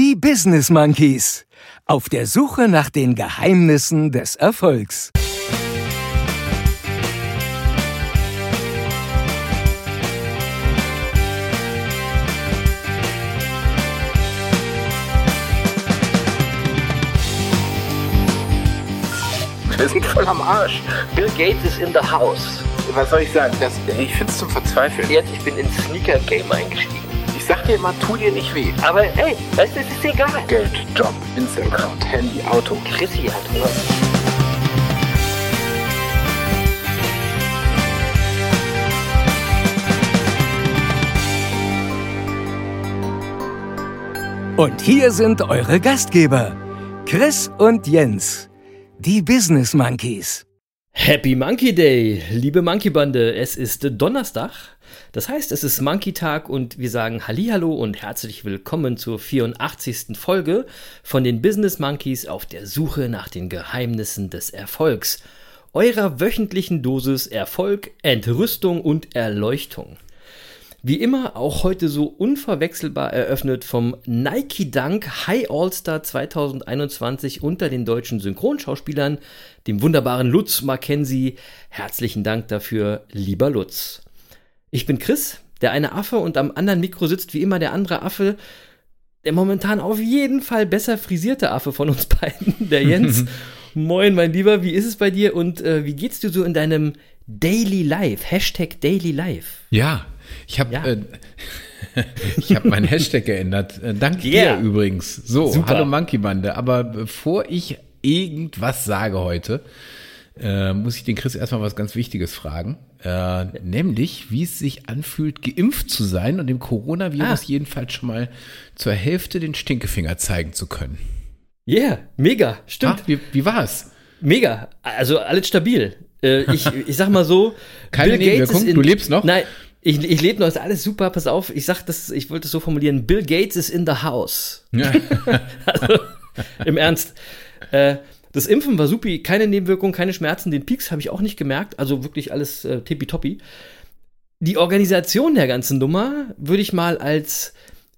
Die Business Monkeys. Auf der Suche nach den Geheimnissen des Erfolgs. Wir sind voll am Arsch. Bill Gates ist in the house. Was soll ich sagen? Das, ich finde es zum Verzweifeln. Jetzt, ich bin ins Sneaker-Game eingestiegen. Ich sag dir immer, tu dir nicht weh. Aber ey, weißt du, es ist egal. Geld, Job, Instagram, Handy, Auto. Chrissy hat Hunger. Und hier sind eure Gastgeber, Chris und Jens, die Business Monkeys. Happy Monkey Day, liebe Monkey Bande. Es ist Donnerstag. Das heißt, es ist Monkey Tag und wir sagen Hallihallo und herzlich willkommen zur 84. Folge von den Business Monkeys auf der Suche nach den Geheimnissen des Erfolgs. Eurer wöchentlichen Dosis Erfolg, Entrüstung und Erleuchtung. Wie immer auch heute so unverwechselbar eröffnet vom Nike Dunk High All-Star 2021 unter den deutschen Synchronschauspielern, dem wunderbaren Lutz Mackenzie. Herzlichen Dank dafür, lieber Lutz. Ich bin Chris, der eine Affe und am anderen Mikro sitzt wie immer der andere Affe, der momentan auf jeden Fall besser frisierte Affe von uns beiden, der Jens. Moin, mein Lieber, wie ist es bei dir und äh, wie geht's dir so in deinem Daily Life? Hashtag Daily Life. Ja, ich habe Ja. äh, ich habe meinen Hashtag geändert. Äh, Dank Yeah. dir übrigens. So, Super. hallo Monkey Bande. Aber bevor ich irgendwas sage heute, äh, muss ich den Chris erstmal was ganz Wichtiges fragen. Äh, nämlich, wie es sich anfühlt, geimpft zu sein und dem Coronavirus Ah. jedenfalls schon mal zur Hälfte den Stinkefinger zeigen zu können. Yeah, mega, stimmt. Ah, wie, wie war's? Mega, also alles stabil. Äh, ich, ich sag mal so, Keine Nebenwirkung? Du lebst noch? Nein, ich, ich lebe noch, ist alles super, pass auf. Ich sag das, ich wollte es so formulieren, Bill Gates ist in the house. Ja. Also, im Ernst. Äh, das Impfen war supi, keine Nebenwirkungen, keine Schmerzen, den Peaks habe ich auch nicht gemerkt, also wirklich alles äh, tippitoppi. Die Organisation der ganzen Nummer würde ich mal als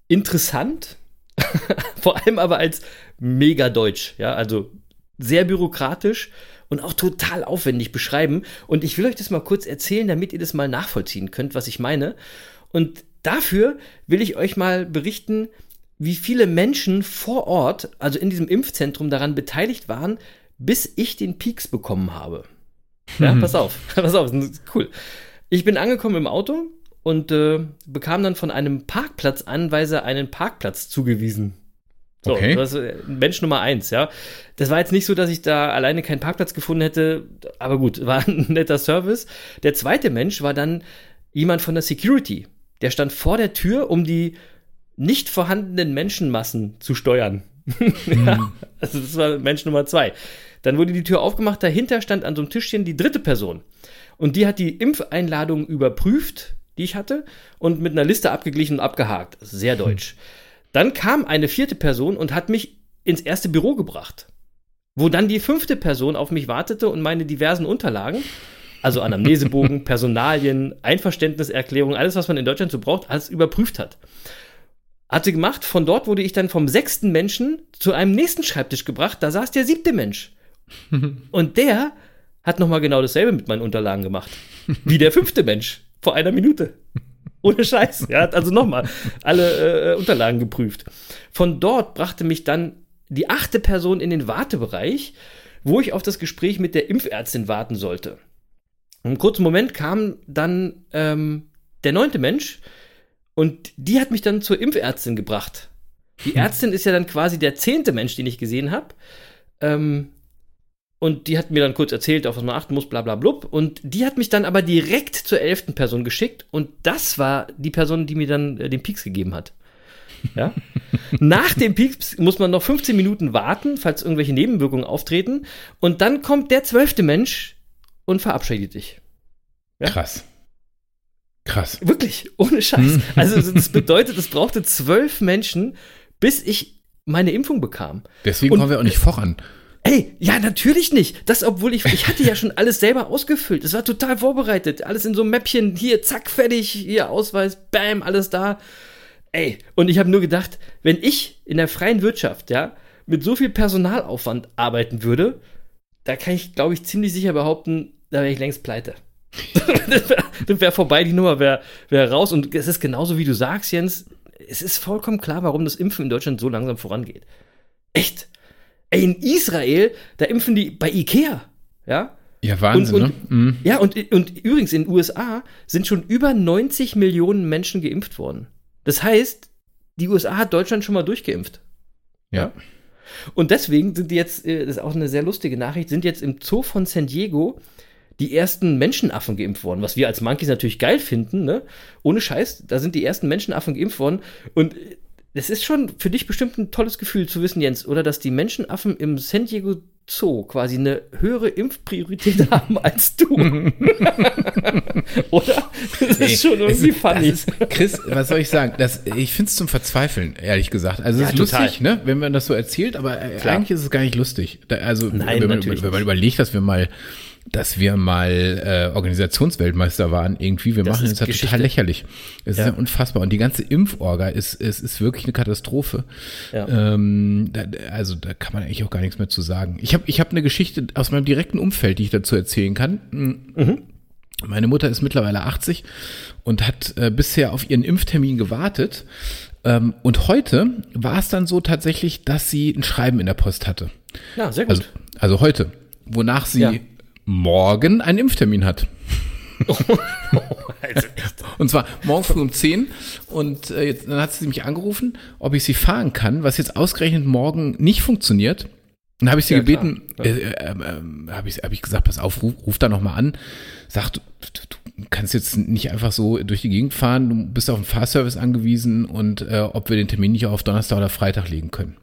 interessant, vor allem aber als mega deutsch, ja, also sehr bürokratisch und auch total aufwendig beschreiben. Und ich will euch das mal kurz erzählen, damit ihr das mal nachvollziehen könnt, was ich meine. Und dafür will ich euch mal berichten, wie viele Menschen vor Ort, also in diesem Impfzentrum, daran beteiligt waren, bis ich den Peaks bekommen habe. Ja, pass auf, pass auf, cool. Ich bin angekommen im Auto und äh, bekam dann von einem Parkplatzanweiser einen Parkplatz zugewiesen. So, Okay. das ist äh, Mensch Nummer eins, ja. Das war jetzt nicht so, dass ich da alleine keinen Parkplatz gefunden hätte, aber gut, war ein netter Service. Der zweite Mensch war dann jemand von der Security. Der stand vor der Tür, um die nicht vorhandenen Menschenmassen zu steuern. ja, also das war Mensch Nummer zwei. Dann wurde die Tür aufgemacht, dahinter stand an so einem Tischchen die dritte Person. Und die hat die Impfeinladung überprüft, die ich hatte, und mit einer Liste abgeglichen und abgehakt. Sehr deutsch. Dann kam eine vierte Person und hat mich ins erste Büro gebracht, wo dann die fünfte Person auf mich wartete und meine diversen Unterlagen, also Anamnesebogen, Personalien, Einverständniserklärung, alles, was man in Deutschland so braucht, alles überprüft hat. Hat sie gemacht. Von dort wurde ich dann vom sechsten Menschen zu einem nächsten Schreibtisch gebracht. Da saß der siebte Mensch. Und der hat nochmal genau dasselbe mit meinen Unterlagen gemacht. Wie der fünfte Mensch. Vor einer Minute. Ohne Scheiß. Er hat also nochmal alle äh, Unterlagen geprüft. Von dort brachte mich dann die achte Person in den Wartebereich, wo ich auf das Gespräch mit der Impfärztin warten sollte. Im kurzen Moment kam dann ähm, der neunte Mensch und die hat mich dann zur Impfärztin gebracht. Die Ärztin ist ja dann quasi der zehnte Mensch, den ich gesehen habe. Ähm, und die hat mir dann kurz erzählt, auf was man achten muss, bla bla blub. Und die hat mich dann aber direkt zur elften Person geschickt. Und das war die Person, die mir dann äh, den Peaks gegeben hat. Ja? Nach dem Peaks muss man noch 15 Minuten warten, falls irgendwelche Nebenwirkungen auftreten. Und dann kommt der zwölfte Mensch und verabschiedet dich. Ja? Krass. Krass. Wirklich, ohne Scheiß. Also das bedeutet, es brauchte zwölf Menschen, bis ich meine Impfung bekam. Deswegen Und- kommen wir auch nicht voran. Ey, ja, natürlich nicht. Das, obwohl ich, ich hatte ja schon alles selber ausgefüllt. Es war total vorbereitet. Alles in so einem Mäppchen. Hier, zack, fertig. Hier, Ausweis, bam, alles da. Ey, und ich habe nur gedacht, wenn ich in der freien Wirtschaft, ja, mit so viel Personalaufwand arbeiten würde, da kann ich, glaube ich, ziemlich sicher behaupten, da wäre ich längst pleite. das wäre wär vorbei, die Nummer wäre wär raus. Und es ist genauso, wie du sagst, Jens, es ist vollkommen klar, warum das Impfen in Deutschland so langsam vorangeht. Echt. Ey, in Israel, da impfen die bei Ikea, ja? Ja, Wahnsinn, und, und, ne? Mhm. Ja, und, und übrigens in den USA sind schon über 90 Millionen Menschen geimpft worden. Das heißt, die USA hat Deutschland schon mal durchgeimpft. Ja. Und deswegen sind die jetzt, äh, das ist auch eine sehr lustige Nachricht, sind jetzt im Zoo von San Diego die ersten Menschenaffen geimpft worden, was wir als Monkeys natürlich geil finden, ne? Ohne Scheiß, da sind die ersten Menschenaffen geimpft worden und es ist schon für dich bestimmt ein tolles Gefühl zu wissen, Jens, oder dass die Menschenaffen im San Diego Zoo quasi eine höhere Impfpriorität haben als du. oder? Das Nee, ist schon irgendwie es- funny. Das ist, Chris, was soll ich sagen? Das, ich finde es zum Verzweifeln, ehrlich gesagt. Also es Ja, ist total. lustig, ne, wenn man das so erzählt, aber äh, Klar. eigentlich ist es gar nicht lustig. Da, also Nein, wenn, man, wenn man überlegt, dass wir mal dass wir mal äh, Organisationsweltmeister waren, irgendwie, wir Das machen ist das ja Geschichte. total lächerlich. Es Ja. ist ja unfassbar. Und die ganze Impforga ist, es ist wirklich eine Katastrophe. Ja. Ähm, da, also da kann man eigentlich auch gar nichts mehr zu sagen. Ich habe ich hab eine Geschichte aus meinem direkten Umfeld, die ich dazu erzählen kann. Mhm. Meine Mutter ist mittlerweile 80 und hat äh, bisher auf ihren Impftermin gewartet. Ähm, und heute war es dann so tatsächlich, dass sie ein Schreiben in der Post hatte. Ja, sehr gut. Also, also heute, wonach sie Ja. Morgen einen Impftermin hat. Also echt. Und zwar morgen früh um 10 und äh, jetzt, dann hat sie mich angerufen, ob ich sie fahren kann, was jetzt ausgerechnet morgen nicht funktioniert. Dann habe ich sie Ja, gebeten, äh, äh, ähm, habe ich, hab ich gesagt, pass auf, ruf, ruf da nochmal an. Sag, du, du, kannst jetzt nicht einfach so durch die Gegend fahren, du bist auf den Fahrservice angewiesen und äh, ob wir den Termin nicht auf Donnerstag oder Freitag legen können.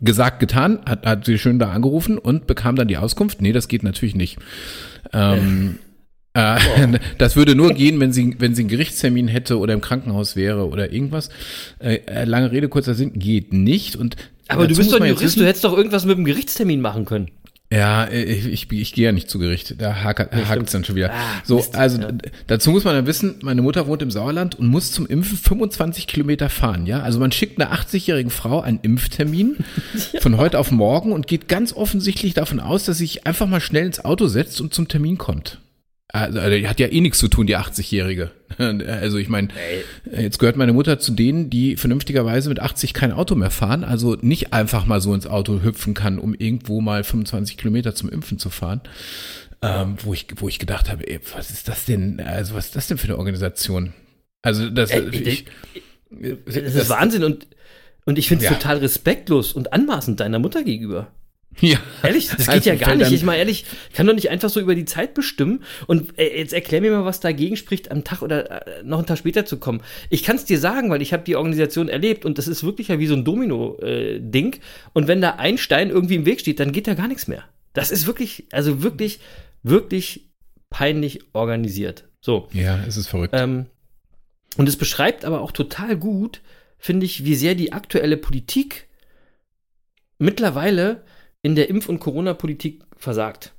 Gesagt, getan, hat, hat sie schön da angerufen und bekam dann die Auskunft, nee, das geht natürlich nicht. Ähm, äh, Das würde nur gehen, wenn sie, wenn sie einen Gerichtstermin hätte oder im Krankenhaus wäre oder irgendwas. Äh, äh, lange Rede, kurzer Sinn, geht nicht. Und Aber du bist doch ein Jurist, wissen- du hättest doch irgendwas mit dem Gerichtstermin machen können. Ja, äh, ich, ich, ich gehe ja nicht zu Gericht. Da hakt es dann schon wieder. Ah, so, Mist, also ja. dazu muss man dann wissen, meine Mutter wohnt im Sauerland und muss zum Impfen 25 Kilometer fahren. Ja, also man schickt einer 80-jährigen Frau einen Impftermin von heute auf morgen und geht ganz offensichtlich davon aus, dass sie sich einfach mal schnell ins Auto setzt und zum Termin kommt. Also, also, die hat ja eh nichts zu tun, die 80-Jährige. Also ich meine, jetzt gehört meine Mutter zu denen, die vernünftigerweise mit 80 kein Auto mehr fahren, also nicht einfach mal so ins Auto hüpfen kann, um irgendwo mal 25 Kilometer zum Impfen zu fahren. Ähm, wo ich, wo ich gedacht habe, ey, was ist das denn? Also was ist das denn für eine Organisation? Also das, Ey, ich, Das ist Wahnsinn und, und ich finde es Ja. total respektlos und anmaßend deiner Mutter gegenüber. Ja, Ehrlich, das geht Also ja gar nicht. Ich meine, ehrlich, kann doch nicht einfach so über die Zeit bestimmen. Und äh, jetzt erklär mir mal, was dagegen spricht, am Tag oder äh, noch einen Tag später zu kommen. Ich kann es dir sagen, weil ich habe die Organisation erlebt und das ist wirklich ja wie so ein Domino-Ding. und wenn da ein Stein irgendwie im Weg steht, dann geht da gar nichts mehr. Das ist wirklich, also wirklich, wirklich peinlich organisiert. So. ja, es ist verrückt. Ähm, und es beschreibt aber auch total gut, finde ich, wie sehr die aktuelle Politik mittlerweile in der Impf- und Corona-Politik versagt.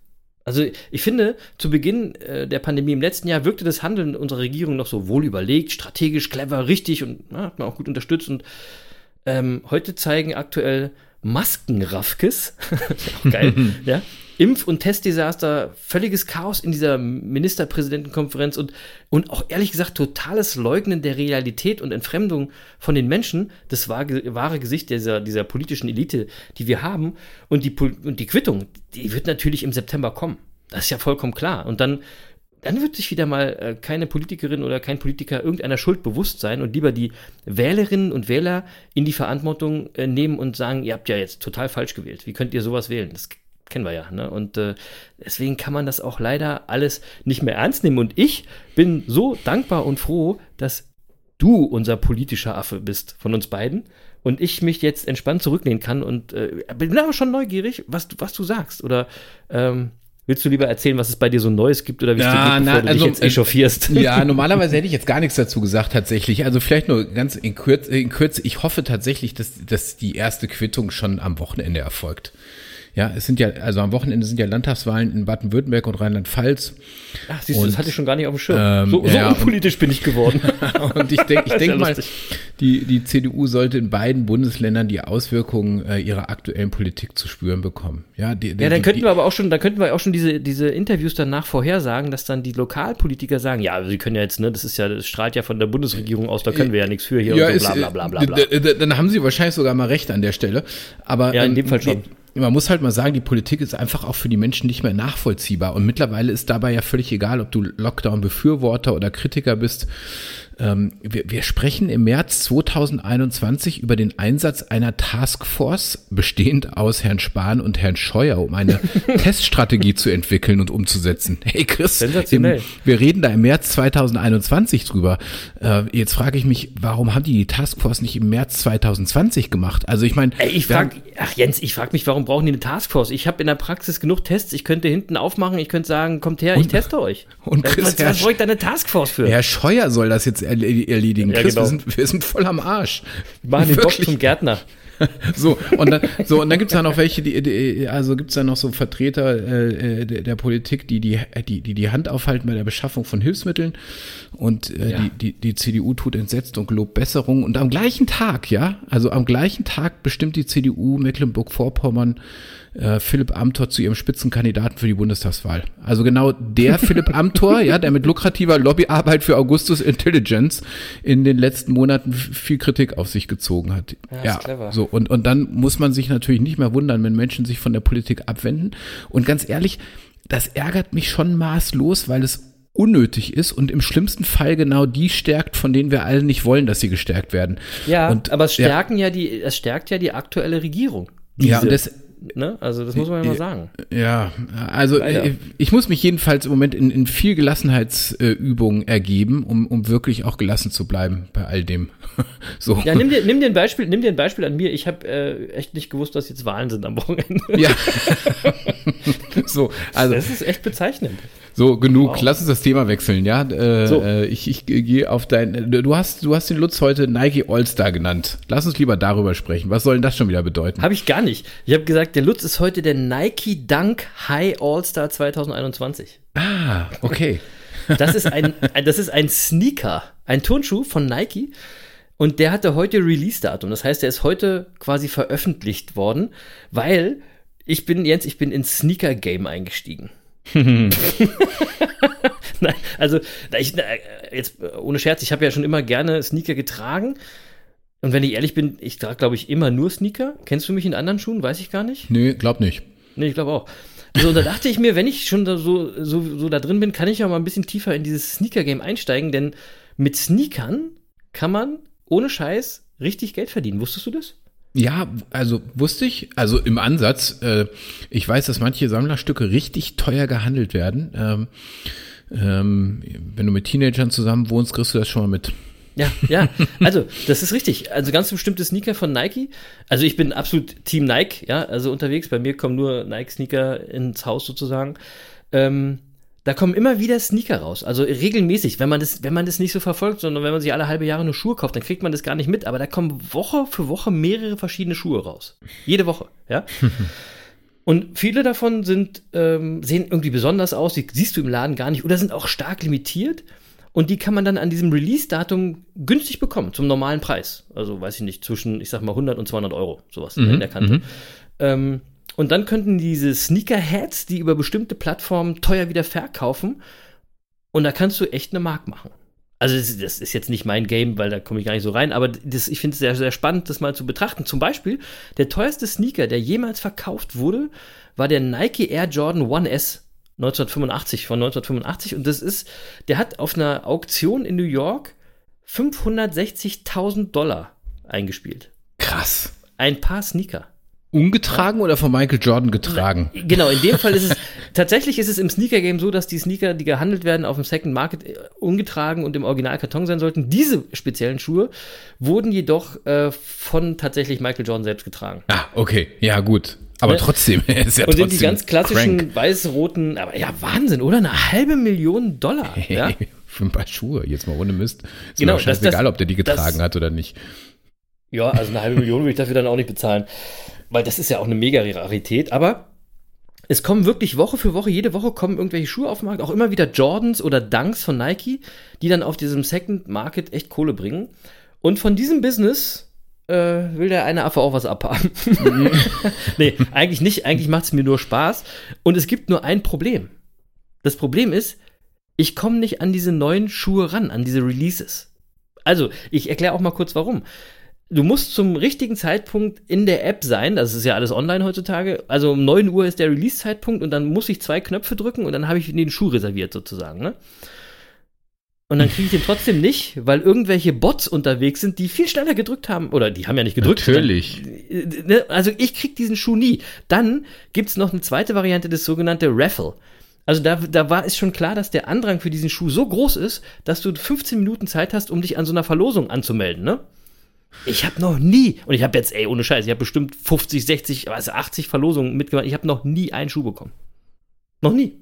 Also ich finde, zu Beginn äh, der Pandemie im letzten Jahr wirkte das Handeln unserer Regierung noch so wohl überlegt, strategisch, clever, richtig und na, hat man auch gut unterstützt. Und ähm, heute zeigen aktuell Maskenraffkes, auch geil, ja, Impf- und Testdesaster, völliges Chaos in dieser Ministerpräsidentenkonferenz und, und auch ehrlich gesagt totales Leugnen der Realität und Entfremdung von den Menschen, das wahre, wahre Gesicht dieser, dieser politischen Elite, die wir haben. Und die, und die Quittung, die wird natürlich im September kommen. Das ist ja vollkommen klar. Und dann dann wird sich wieder mal äh, keine Politikerin oder kein Politiker irgendeiner Schuld bewusst sein und lieber die Wählerinnen und Wähler in die Verantwortung äh, nehmen und sagen, ihr habt ja jetzt total falsch gewählt. Wie könnt ihr sowas wählen? Das kennen wir ja. Ne? Und äh, deswegen kann man das auch leider alles nicht mehr ernst nehmen. Und ich bin so dankbar und froh, dass du unser politischer Affe bist von uns beiden und ich mich jetzt entspannt zurücklehnen kann und äh, bin aber schon neugierig, was du, was du sagst. Oder ähm, willst du lieber erzählen, was es bei dir so Neues gibt oder wie es dir Ja, geht, na, bevor du also, dich jetzt äh, echauffierst? Ja, normalerweise hätte ich jetzt gar nichts dazu gesagt tatsächlich. Also vielleicht nur ganz in Kürze. In Kürze ich hoffe tatsächlich, dass, dass die erste Quittung schon am Wochenende erfolgt. Ja, es sind ja, also am Wochenende sind ja Landtagswahlen in Baden-Württemberg und Rheinland-Pfalz. Ach, siehst du, das Und, hatte ich schon gar nicht auf dem Schirm. ähm, so so ja, und- unpolitisch bin ich geworden. Und ich denke ich Ist ja denk mal, die, die CDU sollte in beiden Bundesländern die Auswirkungen äh, ihrer aktuellen Politik zu spüren bekommen. Ja, die, die, Ja, dann könnten die, wir aber auch schon, dann könnten wir auch schon diese, diese Interviews danach vorhersagen, dass dann die Lokalpolitiker sagen, ja, sie können ja jetzt, ne, das ist ja, das strahlt ja von der Bundesregierung aus, da können wir ja nichts für hier ja, und so bla bla bla bla bla. d- d- Dann haben sie wahrscheinlich sogar mal recht an der Stelle. Aber Ja, in ähm, dem Fall schon. Man muss halt mal sagen, die Politik ist einfach auch für die Menschen nicht mehr nachvollziehbar. Und mittlerweile ist dabei ja völlig egal, ob du Lockdown-Befürworter oder Kritiker bist. Ähm, wir, wir sprechen im März 2021 über den Einsatz einer Taskforce, bestehend aus Herrn Spahn und Herrn Scheuer, um eine Teststrategie zu entwickeln und umzusetzen. Hey Chris, Sensationell. im, wir reden da im März 2021 drüber. Äh, jetzt frage ich mich, warum haben die die Taskforce nicht im März 2020 gemacht? Also ich meine, ich wir frag, haben- ach Jens, ich frage mich, warum brauchen die eine Taskforce? Ich habe in der Praxis genug Tests, ich könnte hinten aufmachen, ich könnte sagen, kommt her, ich teste euch. und was, Chris, was, was brauche ich da eine Taskforce für? Herr Scheuer soll das jetzt erledigen. Ja, Chris, genau. wir, sind, wir sind voll am Arsch. Machen den Bock zum Gärtner. So, und dann, so, und dann gibt's da noch welche, die, die also gibt's da noch so Vertreter äh, der, der Politik, die die, die die die Hand aufhalten bei der Beschaffung von Hilfsmitteln und äh, die, die, die CDU tut entsetzt und gelobt Besserung. Und am gleichen Tag, ja, also am gleichen Tag bestimmt die CDU Mecklenburg-Vorpommern äh, Philipp Amthor zu ihrem Spitzenkandidaten für die Bundestagswahl. Also genau der Philipp Amthor, ja, der mit lukrativer Lobbyarbeit für Augustus Intelligence in den letzten Monaten viel Kritik auf sich gezogen hat. Ja, clever. so und und dann muss man sich natürlich nicht mehr wundern, wenn Menschen sich von der Politik abwenden. Und ganz ehrlich, das ärgert mich schon maßlos, weil es unnötig ist und im schlimmsten Fall genau die stärkt, von denen wir alle nicht wollen, dass sie gestärkt werden. Ja, und, aber es stärken ja. die, es stärkt ja die aktuelle Regierung. Ja, und Diese, das, ne? Also das muss man ja mal sagen. Ja, also Leider. äh, ich muss mich jedenfalls im Moment in, in viel Gelassenheitsübungen ergeben, um, um wirklich auch gelassen zu bleiben bei all dem. so. Ja, nimm dir, nimm dir ein Beispiel, nimm dir ein Beispiel an mir. Ich habe äh, echt nicht gewusst, dass jetzt Wahlen sind am Wochenende. Ja. so, also Das ist echt bezeichnend. So genug. Lass uns das Thema wechseln, ja. Äh, So. äh, ich ich gehe auf dein. Du hast du hast den Lutz heute Nike All-Star genannt. Lass uns lieber darüber sprechen. Was soll denn das schon wieder bedeuten? Habe ich gar nicht. Ich habe gesagt, der Lutz ist heute der Nike Dunk High All-Star 2021. Ah, okay. Das ist ein, ein, das ist ein Sneaker, ein Turnschuh von Nike. Und der hatte heute Release-Datum. Das heißt, der ist heute quasi veröffentlicht worden, weil ich bin, Jens, ich bin ins Sneaker-Game eingestiegen. Nein, also, ich, jetzt ohne Scherz, ich habe ja schon immer gerne Sneaker getragen. Und wenn ich ehrlich bin, ich trage, glaube ich, immer nur Sneaker. Kennst du mich in anderen Schuhen? Weiß ich gar nicht. Nö, glaub nicht. Nee, ich glaube auch. So, und da dachte ich mir, wenn ich schon so, so, so da drin bin, kann ich ja mal ein bisschen tiefer in dieses Sneaker-Game einsteigen, denn mit Sneakern kann man ohne Scheiß richtig Geld verdienen. Wusstest du das? Ja, also wusste ich, also im Ansatz, äh, ich weiß, dass manche Sammlerstücke richtig teuer gehandelt werden. Ähm, ähm, wenn du mit Teenagern zusammen wohnst, kriegst du das schon mal mit. Ja, ja. Also, das ist richtig. Also ganz bestimmte Sneaker von Nike. Also ich bin absolut Team Nike, ja, also unterwegs. Bei mir kommen nur Nike-Sneaker ins Haus sozusagen. Ähm, da kommen immer wieder Sneaker raus. Also regelmäßig, wenn man das, wenn man das nicht so verfolgt, sondern wenn man sich alle halbe Jahre nur Schuhe kauft, dann kriegt man das gar nicht mit. Aber da kommen Woche für Woche mehrere verschiedene Schuhe raus. Jede Woche, ja. Und viele davon sind, ähm, sehen irgendwie besonders aus, die siehst du im Laden gar nicht oder sind auch stark limitiert. Und die kann man dann an diesem Release-Datum günstig bekommen, zum normalen Preis. Also, weiß ich nicht, zwischen, ich sag mal, 100 und 200 Euro, sowas Mhm, in der Kante. Ähm, und dann könnten diese Sneakerheads, die über bestimmte Plattformen teuer wieder verkaufen. Und da kannst du echt eine Mark machen. Also, das, ist jetzt nicht mein Game, weil da komme ich gar nicht so rein, aber das, ich finde es sehr, sehr spannend, das mal zu betrachten. Zum Beispiel, der teuerste Sneaker, der jemals verkauft wurde, war der Nike Air Jordan 1S 1985, von 1985. Und das ist, der hat auf einer Auktion in New York 560.000 Dollar eingespielt. Krass. Ein paar Sneaker. Ungetragen oder von Michael Jordan getragen? Genau, in dem Fall ist es, tatsächlich ist es im Sneaker-Game so, dass die Sneaker, die gehandelt werden auf dem Second Market, äh, ungetragen und im Originalkarton sein sollten. Diese speziellen Schuhe wurden jedoch äh, von tatsächlich Michael Jordan selbst getragen. Ah, okay. Ja, gut. Aber Ne? trotzdem, er ist ja Und sind die ganz klassischen weiß-roten, aber ja, Wahnsinn, oder? Eine halbe Million Dollar. Ja? Hey, für ein paar Schuhe, jetzt mal ohne Mist. Ist Genau, mir auch das- scheißegal, das- ob der die getragen das- hat oder nicht. Ja, also eine halbe Million würde ich dafür dann auch nicht bezahlen. Weil das ist ja auch eine mega Rarität, aber es kommen wirklich Woche für Woche, jede Woche kommen irgendwelche Schuhe auf den Markt, auch immer wieder Jordans oder Dunks von Nike, die dann auf diesem Second Market echt Kohle bringen. Und von diesem Business äh, will der eine Affe auch was abhaben. nee, eigentlich nicht. Eigentlich macht es mir nur Spaß. Und es gibt nur ein Problem. Das Problem ist, ich komme nicht an diese neuen Schuhe ran, an diese Releases. Also, ich erkläre auch mal kurz warum du musst zum richtigen Zeitpunkt in der App sein, das ist ja alles online heutzutage. Also um 9 Uhr ist der Release-Zeitpunkt und dann muss ich zwei Knöpfe drücken und dann habe ich den Schuh reserviert sozusagen, ne? Und dann kriege ich den trotzdem nicht, weil irgendwelche Bots unterwegs sind, die viel schneller gedrückt haben. Oder die haben ja nicht gedrückt. Natürlich. Ne? Also ich krieg diesen Schuh nie. Dann gibt's noch eine zweite Variante, das sogenannte Raffle. Also da, da war es schon klar, dass der Andrang für diesen Schuh so groß ist, dass du 15 Minuten Zeit hast, um dich an so einer Verlosung anzumelden, ne? Ich habe noch nie, und ich habe jetzt, ey, ohne Scheiß, ich habe bestimmt 50, 60, also 80 Verlosungen mitgemacht. Ich habe noch nie einen Schuh bekommen. Noch nie.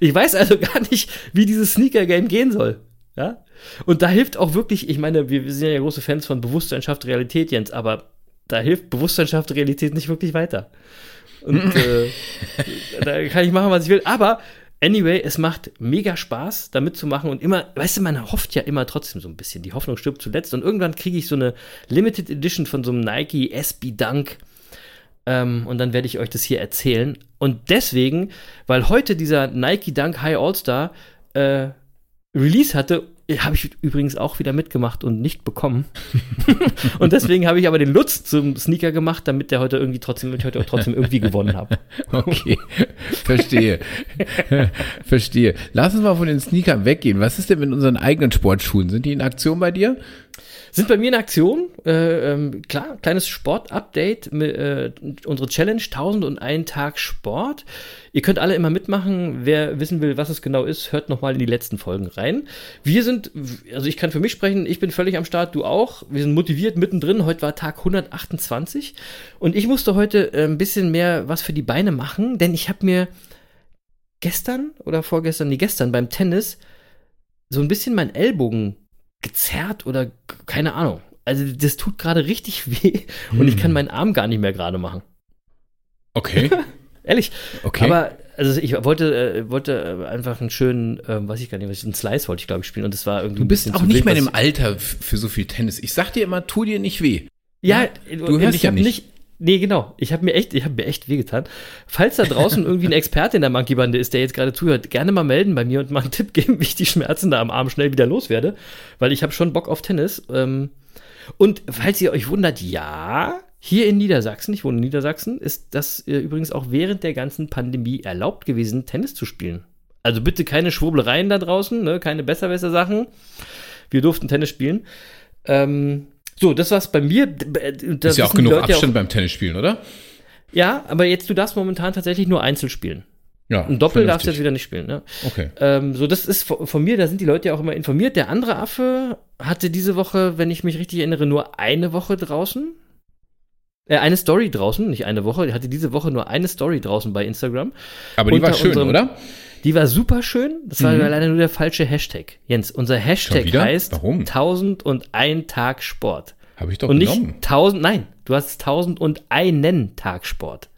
Ich weiß also gar nicht, wie dieses Sneaker-Game gehen soll. Ja? Und da hilft auch wirklich, ich meine, wir, wir sind ja große Fans von Bewusstsein schafft Realität, Jens, aber da hilft Bewusstsein schafft Realität nicht wirklich weiter. Und äh, da kann ich machen, was ich will. Aber Anyway, es macht mega Spaß, da mitzumachen und immer, weißt du, man hofft ja immer trotzdem so ein bisschen. Die Hoffnung stirbt zuletzt und irgendwann kriege ich so eine Limited Edition von so einem Nike SB Dunk ähm, und dann werde ich euch das hier erzählen. Und deswegen, weil heute dieser Nike Dunk High All-Star äh, Release hatte habe ich übrigens auch wieder mitgemacht und nicht bekommen. und deswegen habe ich aber den Lutz zum Sneaker gemacht, damit der heute irgendwie trotzdem, ich heute auch trotzdem irgendwie gewonnen habe. Okay, verstehe. verstehe. Lass uns mal von den Sneakern weggehen. Was ist denn mit unseren eigenen Sportschuhen? Sind die in Aktion bei dir? Sind bei mir in Aktion. Äh, ähm, klar, kleines Sport-Update. Äh, unsere Challenge 1001 Tag Sport. Ihr könnt alle immer mitmachen. Wer wissen will, was es genau ist, hört nochmal in die letzten Folgen rein. Wir sind, also ich kann für mich sprechen, ich bin völlig am Start, du auch. Wir sind motiviert mittendrin. Heute war Tag 128 und ich musste heute äh, ein bisschen mehr was für die Beine machen, denn ich habe mir gestern oder vorgestern, nee, gestern beim Tennis so ein bisschen meinen Ellbogen gezerrt oder keine Ahnung. Also das tut gerade richtig weh und hm. ich kann hm. meinen Arm gar nicht mehr gerade machen. Okay. Ehrlich. Okay. Aber also ich wollte, äh, wollte äh, einfach einen schönen, äh, weiß ich gar nicht, einen Slice wollte ich glaube ich spielen und das war irgendwie. Du bist auch nicht mehr im Alter für so viel Tennis. Ich sag dir immer, tu dir nicht weh. Ja, du hörst ich ja nicht. nicht Nee, genau. Ich habe mir echt, ich habe mir echt wehgetan. Falls da draußen irgendwie ein Experte in der Monkey-Bande ist, der jetzt gerade zuhört, gerne mal melden bei mir und mal einen Tipp geben, wie ich die Schmerzen da am Arm schnell wieder loswerde, weil ich habe schon Bock auf Tennis. Ähm, und falls ihr euch wundert, ja, hier in Niedersachsen, ich wohne in Niedersachsen, ist das äh, übrigens auch während der ganzen Pandemie erlaubt gewesen, Tennis zu spielen. Also bitte keine Schwurbelereien da draußen, ne? keine Besserwisser-Sachen. Wir durften Tennis spielen. Ähm, so, das war's bei mir. Da ist ja auch genug Abstand auch, beim Tennisspielen, oder? Ja, aber jetzt, du darfst momentan tatsächlich nur Einzel spielen. Ja. Ein Doppel darfst du jetzt wieder nicht spielen, ne? Okay. Ähm, so, das ist von, von, mir, da sind die Leute ja auch immer informiert. Der andere Affe hatte diese Woche, wenn ich mich richtig erinnere, nur eine Woche draußen. Äh, eine Story draußen, nicht eine Woche. Er hatte diese Woche nur eine Story draußen bei Instagram. Aber die war schön, unserem, oder? Die war super schön. Das war mhm. leider nur der falsche Hashtag. Jens, unser Hashtag heißt Warum? 1001 Tag Sport. Habe ich doch und genommen. nicht 1000, nein, du hast 1001 Tag Sport.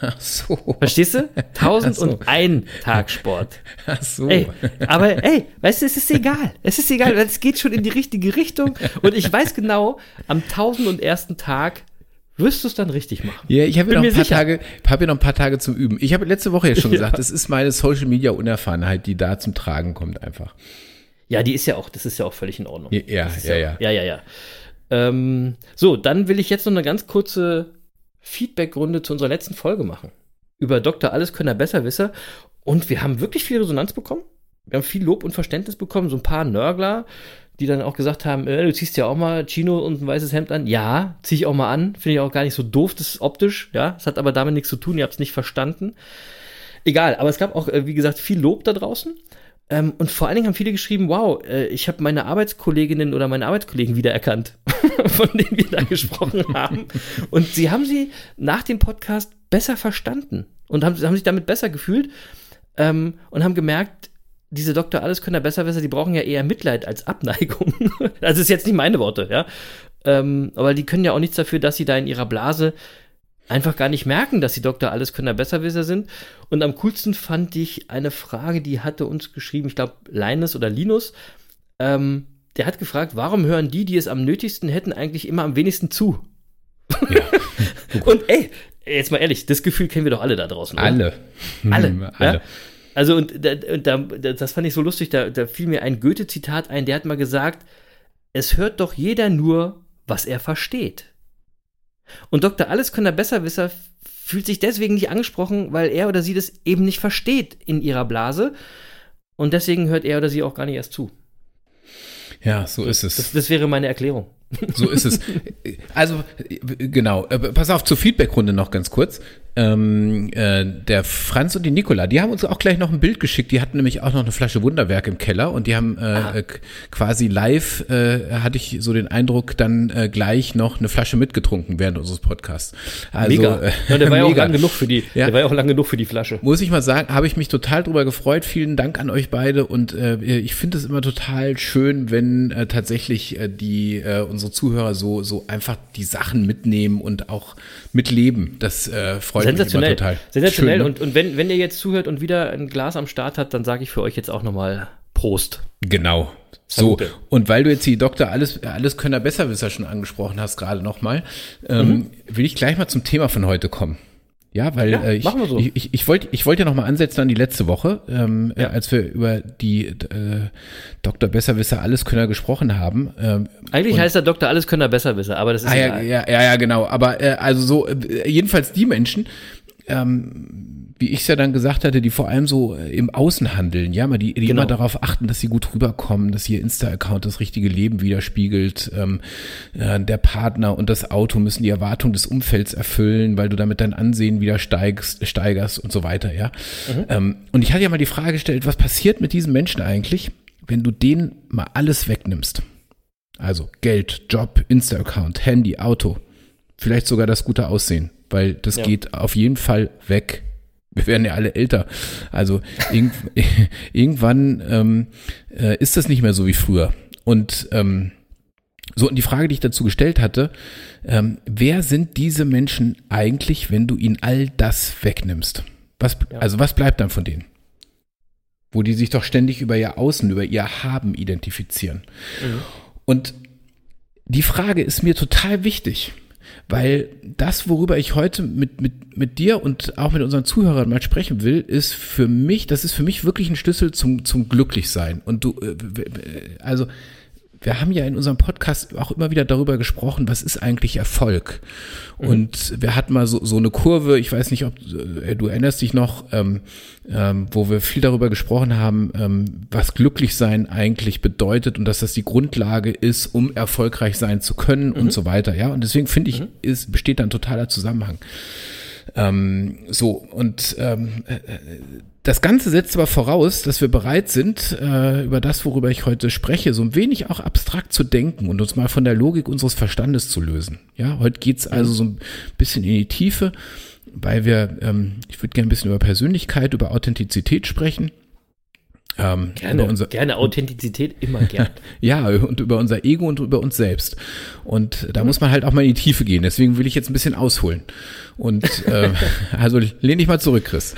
Ach so. Verstehst du? 1001 so. Tag Sport. Ach so. Ey, aber ey, weißt du, es ist egal. Es ist egal, weil es geht schon in die richtige Richtung. Und ich weiß genau, am 1001. Tag wirst du es dann richtig machen. Ja, ich habe ja noch ein paar Tage, habe ja noch ein paar Tage zum Üben. Ich habe letzte Woche ja schon gesagt, es ist meine Social Media Unerfahrenheit, die da zum Tragen kommt einfach. Ja, die ist ja auch, das ist ja auch völlig in Ordnung. Ja, ja, ja, ja. Ja, ja, ja. Ähm, so, dann will ich jetzt noch eine ganz kurze Feedback-Runde zu unserer letzten Folge machen. Über Dr. Alleskönner Besserwisser. Und wir haben wirklich viel Resonanz bekommen. Wir haben viel Lob und Verständnis bekommen. So ein paar Nörgler, die dann auch gesagt haben, äh, du ziehst ja auch mal Chino und ein weißes Hemd an. Ja, zieh ich auch mal an. Finde ich auch gar nicht so doof, das ist optisch. Ja, es hat aber damit nichts zu tun. Ihr habt es nicht verstanden. Egal, aber es gab auch, äh, wie gesagt, viel Lob da draußen. Ähm, und vor allen Dingen haben viele geschrieben, wow, äh, ich habe meine Arbeitskolleginnen oder meine Arbeitskollegen wiedererkannt, von denen wir da gesprochen haben. Und sie haben sie nach dem Podcast besser verstanden und haben, haben sich damit besser gefühlt ähm, und haben gemerkt, diese Doktor Alleskönner besser besser, die brauchen ja eher Mitleid als Abneigung. das ist jetzt nicht meine Worte, ja. Ähm, aber die können ja auch nichts dafür, dass sie da in ihrer Blase einfach gar nicht merken, dass die Doktor Alleskönner Besserwisser sind. Und am coolsten fand ich eine Frage, die hatte uns geschrieben, ich glaube Linus oder Linus. Ähm, der hat gefragt, warum hören die, die es am nötigsten hätten, eigentlich immer am wenigsten zu? Ja. Und ey, jetzt mal ehrlich, das Gefühl kennen wir doch alle da draußen. Oder? Alle. Alle. Alle. Ja? Also, und da, da, das fand ich so lustig, da, da fiel mir ein Goethe-Zitat ein, der hat mal gesagt, es hört doch jeder nur, was er versteht. Und Dr. Alleskönner Besserwisser fühlt sich deswegen nicht angesprochen, weil er oder sie das eben nicht versteht in ihrer Blase. Und deswegen hört er oder sie auch gar nicht erst zu. Ja, so ist es. Das, das wäre meine Erklärung. So ist es. Also, genau. Äh, Pass auf, zur Feedbackrunde noch ganz kurz. Ähm, äh, der Franz und die Nicola, die haben uns auch gleich noch ein Bild geschickt. Die hatten nämlich auch noch eine Flasche Wunderwerk im Keller und die haben äh, äh, quasi live, äh, hatte ich so den Eindruck, dann äh, gleich noch eine Flasche mitgetrunken während unseres Podcasts. Also, Mega. äh, Ja, der war ja auch lang genug für die. Ja. Der war ja auch lang genug für die Flasche. Muss ich mal sagen, habe ich mich total drüber gefreut. Vielen Dank an euch beide und äh, ich finde es immer total schön, wenn äh, tatsächlich äh, die äh, unsere Zuhörer so so einfach die Sachen mitnehmen und auch mitleben. Das äh, freut mich Sensationell. Sensationell. Schön, ne? Und, und wenn, wenn ihr jetzt zuhört und wieder ein Glas am Start hat, dann sage ich für euch jetzt auch nochmal Prost. Genau. So, Salute. und weil du jetzt die Doktor alles, alles Könner Besserwisser schon angesprochen hast, gerade nochmal, ähm, Mhm. will ich gleich mal zum Thema von heute kommen. Ja, weil Ja, äh, ich, so. ich, ich, ich wollte ich wollte ja nochmal ansetzen an die letzte Woche, ähm, äh, Ja. als wir über die äh, Dr. Besserwisser Alleskönner gesprochen haben. Ähm, Eigentlich heißt der Doktor Alleskönner Besserwisser, aber das ist Ah, ja, ja, ja, ja, genau. Aber äh, also so, äh, jedenfalls die Menschen, ähm, wie ich es ja dann gesagt hatte, die vor allem so äh, im Außen handeln, ja, mal die, die Genau. immer darauf achten, dass sie gut rüberkommen, dass ihr Insta-Account das richtige Leben widerspiegelt, ähm, äh, der Partner und das Auto müssen die Erwartungen des Umfelds erfüllen, weil du damit dein Ansehen wieder steigst, steigerst und so weiter, ja. Ähm, und ich hatte ja mal die Frage gestellt, was passiert mit diesen Menschen eigentlich, wenn du denen mal alles wegnimmst? Also Geld, Job, Insta-Account, Handy, Auto, vielleicht sogar das gute Aussehen, weil das Ja. geht auf jeden Fall weg. Wir werden ja alle älter. Also irgend, irgendwann ähm, äh, ist das nicht mehr so wie früher. Und ähm, so, und die Frage, die ich dazu gestellt hatte, ähm, wer sind diese Menschen eigentlich, wenn du ihnen all das wegnimmst? Was, Ja. Also was bleibt dann von denen? Wo die sich doch ständig über ihr Außen, über ihr Haben identifizieren. Und die Frage ist mir total wichtig, weil das, worüber ich heute mit, mit, mit dir und auch mit unseren Zuhörern mal sprechen will, ist für mich, das ist für mich wirklich ein Schlüssel zum, zum Glücklichsein. Und du, äh, also, wir haben ja in unserem Podcast auch immer wieder darüber gesprochen, was ist eigentlich Erfolg? Und wir hatten mal so, so eine Kurve, ich weiß nicht, ob äh, du erinnerst dich noch, ähm, ähm, wo wir viel darüber gesprochen haben, ähm, was Glücklichsein eigentlich bedeutet und dass das die Grundlage ist, um erfolgreich sein zu können und so weiter. Ja, und deswegen finde ich, ist, besteht da ein totaler Zusammenhang. Ähm, so, und ähm, äh, das Ganze setzt aber voraus, dass wir bereit sind, äh, über das, worüber ich heute spreche, so ein wenig auch abstrakt zu denken und uns mal von der Logik unseres Verstandes zu lösen. Ja, heute geht's also so ein bisschen in die Tiefe, weil wir, ähm, ich würde gerne ein bisschen über Persönlichkeit, über Authentizität sprechen. Ähm, Gerne, unser, gerne Authentizität, immer gern. ja, und über unser Ego und über uns selbst. Und da muss man halt auch mal in die Tiefe gehen. Deswegen will ich jetzt ein bisschen ausholen. Und äh, also lehn dich mal zurück, Chris.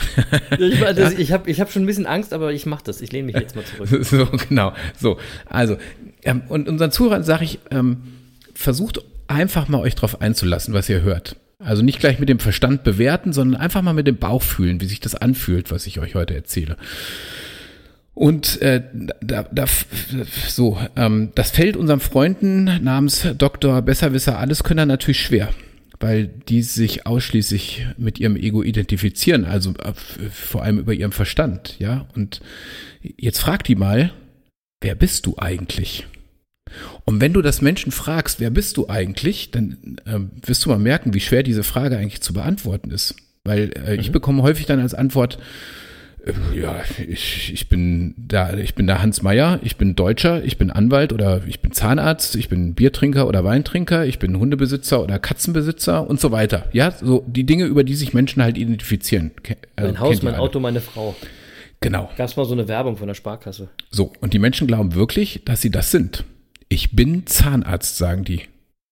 ich das- ich habe ich hab schon ein bisschen Angst, aber ich mache das. Ich lehne mich jetzt mal zurück. so, genau. So, also, ähm, und unseren Zuhörern sage ich, ähm, versucht einfach mal euch drauf einzulassen, was ihr hört. Also nicht gleich mit dem Verstand bewerten, sondern einfach mal mit dem Bauch fühlen, wie sich das anfühlt, was ich euch heute erzähle. Und äh, da, da, so, ähm, das fällt unseren Freunden namens Dr. Besserwisser Alleskönner natürlich schwer, weil die sich ausschließlich mit ihrem Ego identifizieren, also äh, vor allem über ihrem Verstand, ja. Und jetzt frag die mal, wer bist du eigentlich? Und wenn du das Menschen fragst, wer bist du eigentlich, dann ähm, wirst du mal merken, wie schwer diese Frage eigentlich zu beantworten ist. Weil äh, ich bekomme häufig dann als Antwort, äh, ja, ich, ich bin da, ich bin da Hans Meyer, ich bin Deutscher, ich bin Anwalt oder ich bin Zahnarzt, ich bin Biertrinker oder Weintrinker, ich bin Hundebesitzer oder Katzenbesitzer und so weiter. Ja, so die Dinge, über die sich Menschen halt identifizieren. Äh, Mein Haus, mein. Auto, meine Frau. Genau. Gab's mal so eine Werbung von der Sparkasse. So, und die Menschen glauben wirklich, dass sie das sind. Ich bin Zahnarzt, sagen die.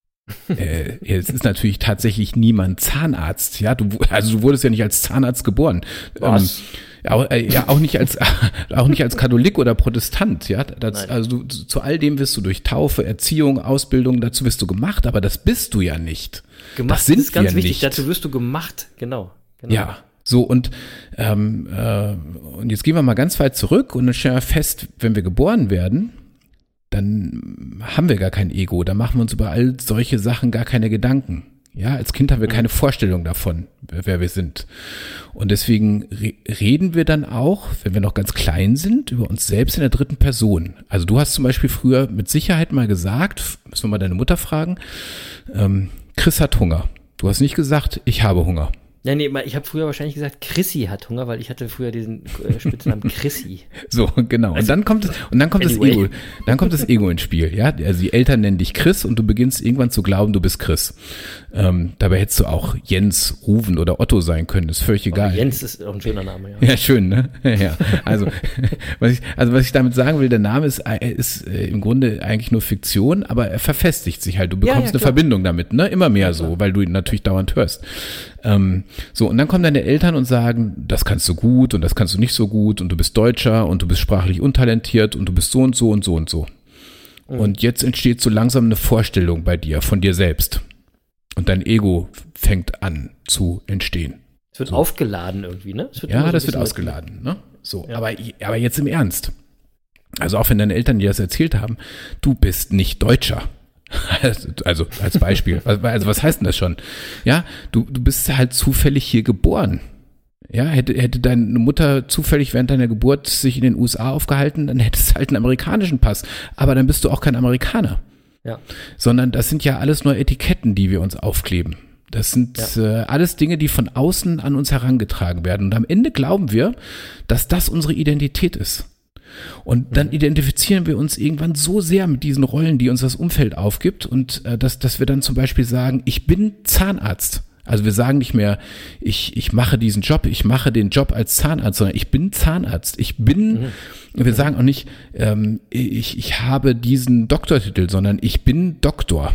äh, es ist natürlich tatsächlich niemand Zahnarzt, ja. Du, also du wurdest ja nicht als Zahnarzt geboren. Was? Ähm, äh, ja, auch nicht als auch nicht als Katholik oder Protestant, ja. Das, also du, zu all dem wirst du durch Taufe, Erziehung, Ausbildung, dazu wirst du gemacht, aber das bist du ja nicht. Gemacht das sind ist ganz wichtig. nicht. Dazu wirst du gemacht. Genau. genau. Ja, so und ähm, äh, und jetzt gehen wir mal ganz weit zurück und dann stellen wir fest, wenn wir geboren werden, dann haben wir gar kein Ego, da machen wir uns über all solche Sachen gar keine Gedanken. Ja, als Kind haben wir keine Vorstellung davon, wer, wir sind. Und deswegen re reden wir dann auch, wenn wir noch ganz klein sind, über uns selbst in der dritten Person. Also du hast zum Beispiel früher mit Sicherheit mal gesagt, müssen wir mal deine Mutter fragen, ähm, Chris hat Hunger. Du hast nicht gesagt, ich habe Hunger. Ja, nee, ich habe früher wahrscheinlich gesagt, Chrissy hat Hunger, weil ich hatte früher diesen äh, Spitznamen Chrissy. So, genau. Und dann kommt es, und dann kommt Anyway. das Ego, dann kommt das Ego ins Spiel, ja. Also die Eltern nennen dich Chris und du beginnst irgendwann zu glauben, du bist Chris. Ähm, dabei hättest du auch Jens, Ruven oder Otto sein können, ist völlig egal. Jens ist auch ein schöner Name, ja. Ja, schön, ne? Ja. Also, was ich, also was ich damit sagen will, der Name ist, äh, ist äh, im Grunde eigentlich nur Fiktion, aber er verfestigt sich halt. Du bekommst ja, eine klar. Verbindung damit, ne? Immer mehr so, weil du ihn natürlich dauernd hörst. Ähm, so, und dann kommen deine Eltern und sagen, das kannst du gut und das kannst du nicht so gut und du bist Deutscher und du bist sprachlich untalentiert und du bist so und so und so und so. Und jetzt entsteht so langsam eine Vorstellung bei dir von dir selbst. Und dein Ego fängt an zu entstehen. Es wird aufgeladen irgendwie, ne? Es immer Ja, so das wird ausgeladen. Ne? So, aber, aber jetzt im Ernst. Also auch wenn deine Eltern dir das erzählt haben, du bist nicht Deutscher. Also, als Beispiel. Also was heißt denn das schon? Ja, du, du bist halt zufällig hier geboren. Ja, hätte, hätte deine Mutter zufällig während deiner Geburt sich in den USA aufgehalten, dann hättest du halt einen amerikanischen Pass. Aber dann bist du auch kein Amerikaner Ja. sondern das sind ja alles nur Etiketten, die wir uns aufkleben. Das sind äh, alles Dinge, die von außen an uns herangetragen werden. Und am Ende glauben wir, dass das unsere Identität ist. Und dann identifizieren wir uns irgendwann so sehr mit diesen Rollen, die uns das Umfeld aufgibt, und äh, dass, dass wir dann zum Beispiel sagen, ich bin Zahnarzt. Also wir sagen nicht mehr, ich, ich mache diesen Job, ich mache den Job als Zahnarzt, sondern ich bin Zahnarzt. Ich bin, wir sagen auch nicht, ähm, ich, ich habe diesen Doktortitel, sondern ich bin Doktor.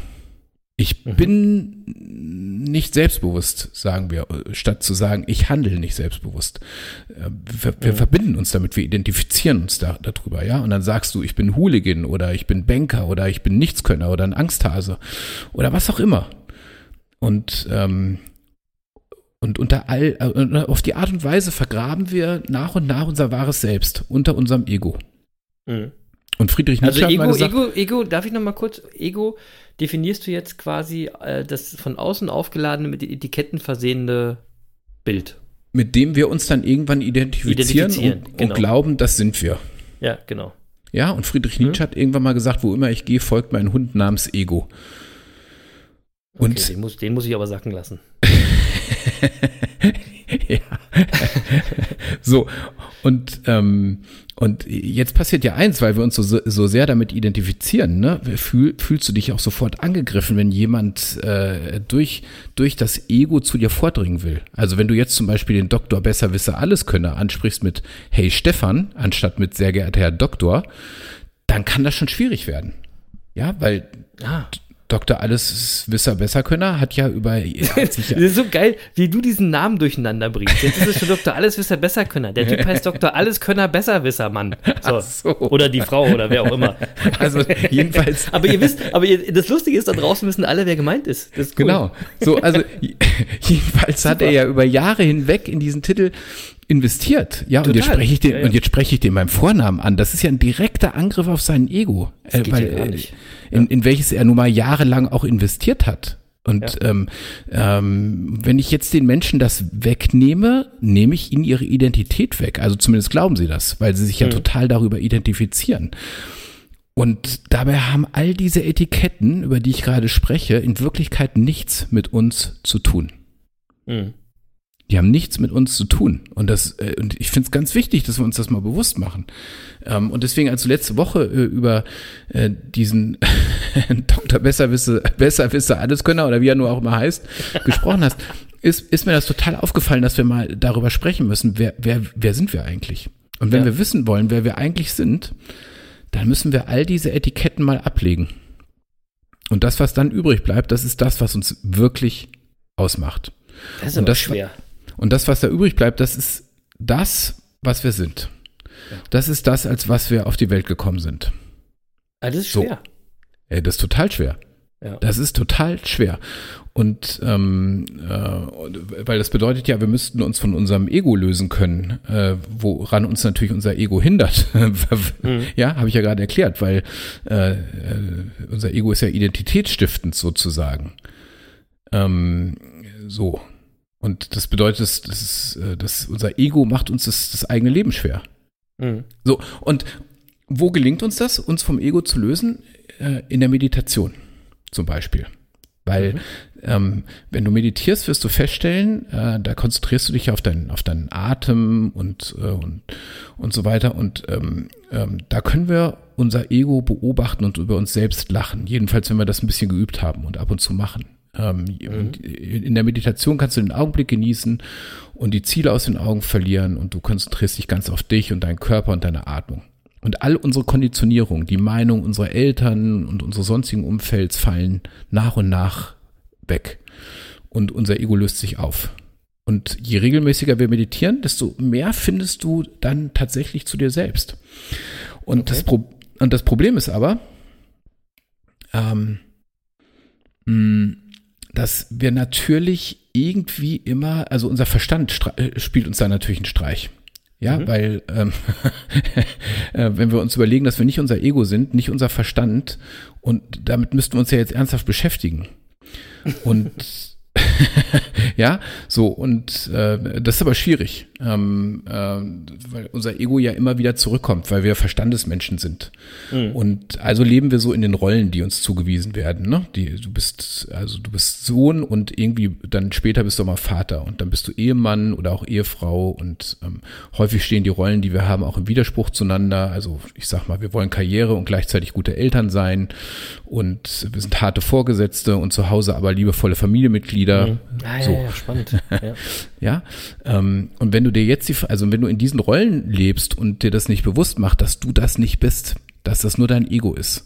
Ich bin nicht selbstbewusst, sagen wir, statt zu sagen, ich handle nicht selbstbewusst. Äh, Wir, wir verbinden uns damit, wir identifizieren uns da, darüber, ja. Und dann sagst du, ich bin Hooligan oder ich bin Banker oder ich bin Nichtskönner oder ein Angsthase oder was auch immer. Und, ähm, und unter all, äh, auf die Art und Weise vergraben wir nach und nach unser wahres Selbst unter unserem Ego. Mhm. Und Friedrich Nietzsche Also hat mal Ego, gesagt, Ego, Ego, darf ich noch mal kurz, Ego definierst du jetzt quasi äh, das von außen aufgeladene, mit Etiketten versehene Bild. mit dem wir uns dann irgendwann identifizieren, Identifizieren, und, genau. und glauben, das sind wir. Ja, genau. Ja, und Friedrich Nietzsche hat irgendwann mal gesagt, wo immer ich gehe, folgt mein Hund namens Ego. Okay, Und den, muss, den muss ich aber sacken lassen. ja. so, und, ähm, und jetzt passiert ja eins, weil wir uns so, so sehr damit identifizieren, ne? Fühl, fühlst du dich auch sofort angegriffen, wenn jemand äh, durch, durch das Ego zu dir vordringen will. Also wenn du jetzt zum Beispiel den Doktor Besserwisser Alleskönner ansprichst mit Hey Stefan, anstatt mit sehr geehrter Herr Doktor, dann kann das schon schwierig werden. Ja, weil Ah. Dr. Alleswisser Besserkönner hat ja über hat sich ja, Das ist so geil, wie du diesen Namen durcheinander bringst. Jetzt ist es schon Dr. Alleswisser Besserkönner. Der Typ heißt Dr. Alleskönner Besserwisser, Mann. So. So. Oder die Frau oder wer auch immer. also jedenfalls Aber ihr wisst, aber ihr, das Lustige ist, da draußen wissen alle, wer gemeint ist. Das ist cool. Genau. So, also jedenfalls hat er ja über Jahre hinweg in diesen Titel investiert. Ja, und jetzt Total. spreche ich den, Ja, ja. und jetzt spreche ich den beim Vornamen an. Das ist ja ein direkter Angriff auf sein Ego. äh, geht ja nicht. In, in welches er nun mal jahrelang auch investiert hat. Und ähm, ähm, wenn ich jetzt den Menschen das wegnehme, nehme ich ihnen ihre Identität weg. Also zumindest glauben sie das, weil sie sich Mhm. ja total darüber identifizieren. Und dabei haben all diese Etiketten, über die ich gerade spreche, in Wirklichkeit nichts mit uns zu tun. Mhm. Die haben nichts mit uns zu tun. Und das, äh, und ich finde es ganz wichtig, dass wir uns das mal bewusst machen. Ähm, und deswegen, als du letzte Woche äh, über äh, diesen Dr. Besserwisse, Besserwisse Alleskönner oder wie er nur auch immer heißt, gesprochen hast, ist, ist mir das total aufgefallen, dass wir mal darüber sprechen müssen, wer, wer, wer sind wir eigentlich? Und wenn Ja. wir wissen wollen, wer wir eigentlich sind, dann müssen wir all diese Etiketten mal ablegen. Und das, was dann übrig bleibt, das ist das, was uns wirklich ausmacht. Das ist Und das- schwer. Und das, was da übrig bleibt, das ist das, was wir sind. Das ist das, als was wir auf die Welt gekommen sind. Ah, das ist So. schwer. Ey, das ist total schwer. Ja. Das ist total schwer. Und ähm, äh, weil das bedeutet ja, wir müssten uns von unserem Ego lösen können, äh, woran uns natürlich unser Ego hindert. Ja, habe ich ja gerade erklärt, weil äh, äh, unser Ego ist ja identitätsstiftend sozusagen. Ähm, so. Und das bedeutet, dass, dass, äh, dass unser Ego macht uns das, das eigene Leben schwer. Mhm. So, und wo gelingt uns das, uns vom Ego zu lösen? Äh, in der Meditation zum Beispiel. Weil ähm, wenn du meditierst, wirst du feststellen, äh, da konzentrierst du dich auf, dein, auf deinen Atem und, äh, und, und so weiter. Und ähm, ähm, da können wir unser Ego beobachten und über uns selbst lachen. Jedenfalls, wenn wir das ein bisschen geübt haben und ab und zu machen. Ähm, und In der Meditation kannst du den Augenblick genießen und die Ziele aus den Augen verlieren und du konzentrierst dich ganz auf dich und deinen Körper und deine Atmung. Und all unsere Konditionierung, die Meinung unserer Eltern und unseres sonstigen Umfelds fallen nach und nach weg. Und unser Ego löst sich auf. Und je regelmäßiger wir meditieren, desto mehr findest du dann tatsächlich zu dir selbst. Und, das, Pro und das Problem ist aber, ähm, mh, dass wir natürlich irgendwie immer, also unser Verstand äh, spielt uns da natürlich einen Streich. Ja, weil ähm, äh, wenn wir uns überlegen, dass wir nicht unser Ego sind, nicht unser Verstand, und damit müssten wir uns ja jetzt ernsthaft beschäftigen. Und ja, so, und äh, das ist aber schwierig, ähm, äh, weil unser Ego ja immer wieder zurückkommt, weil wir Verstandesmenschen sind. Und also leben wir so in den Rollen, die uns zugewiesen werden. Ne? Die, du bist, also du bist Sohn und irgendwie dann später bist du mal Vater und dann bist du Ehemann oder auch Ehefrau und ähm, häufig stehen die Rollen, die wir haben, auch im Widerspruch zueinander. Also ich sag mal, wir wollen Karriere und gleichzeitig gute Eltern sein und wir sind harte Vorgesetzte und zu Hause aber liebevolle Familienmitglieder. Ah, ja, So. ja, spannend. ja. Ja, ähm, und wenn du dir jetzt die, also wenn du in diesen Rollen lebst und dir das nicht bewusst macht, dass du das nicht bist, dass das nur dein Ego ist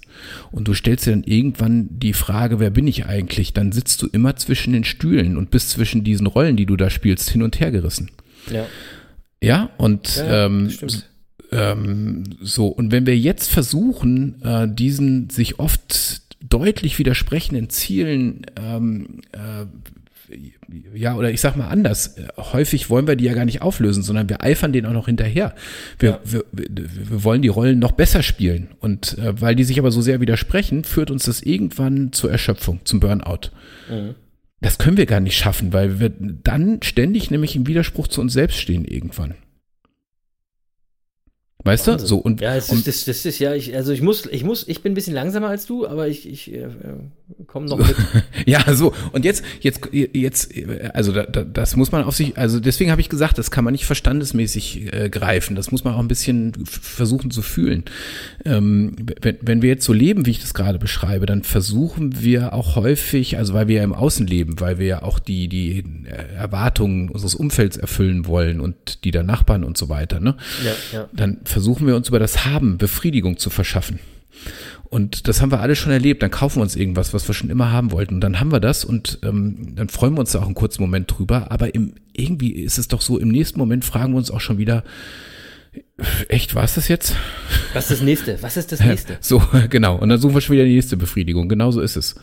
und du stellst dir dann irgendwann die Frage, wer bin ich eigentlich, dann sitzt du immer zwischen den Stühlen und bist zwischen diesen Rollen, die du da spielst, hin und her gerissen. ja. Ja, und Ja, ähm, ähm, so, und wenn wir jetzt versuchen, äh, diesen sich oft deutlich widersprechenden Zielen, ähm, äh, ja, oder ich sag mal anders, äh, häufig wollen wir die ja gar nicht auflösen, sondern wir eifern denen auch noch hinterher. Wir, wir, wir, wir wollen die Rollen noch besser spielen. Und äh, weil die sich aber so sehr widersprechen, führt uns das irgendwann zur Erschöpfung, zum Burnout. Das können wir gar nicht schaffen, weil wir dann ständig nämlich im Widerspruch zu uns selbst stehen irgendwann. Weißt du? Wahnsinn. So und, ja, es und ist, das, das ist ja, ich, also ich muss, ich muss, ich bin ein bisschen langsamer als du, aber ich, ich äh, komme noch mit. ja, so und jetzt jetzt jetzt also da, da, das muss man auf sich also deswegen habe ich gesagt, das kann man nicht verstandesmäßig äh, greifen, das muss man auch ein bisschen versuchen zu fühlen. Ähm, wenn, wenn wir jetzt so leben, wie ich das gerade beschreibe, dann versuchen wir auch häufig, also weil wir ja im Außen leben, weil wir ja auch die die äh, Erwartungen unseres Umfelds erfüllen wollen und die der Nachbarn und so weiter, ne? Ja, ja. dann versuchen wir uns über das Haben Befriedigung zu verschaffen. Und das haben wir alle schon erlebt. Dann kaufen wir uns irgendwas, was wir schon immer haben wollten. Und dann haben wir das und ähm, dann freuen wir uns da auch einen kurzen Moment drüber. Aber im, irgendwie ist es doch so, im nächsten Moment fragen wir uns auch schon wieder, echt, war es das jetzt? Was ist das nächste? Was ist das nächste? So, genau. Und dann suchen wir schon wieder die nächste Befriedigung. Genau so ist es.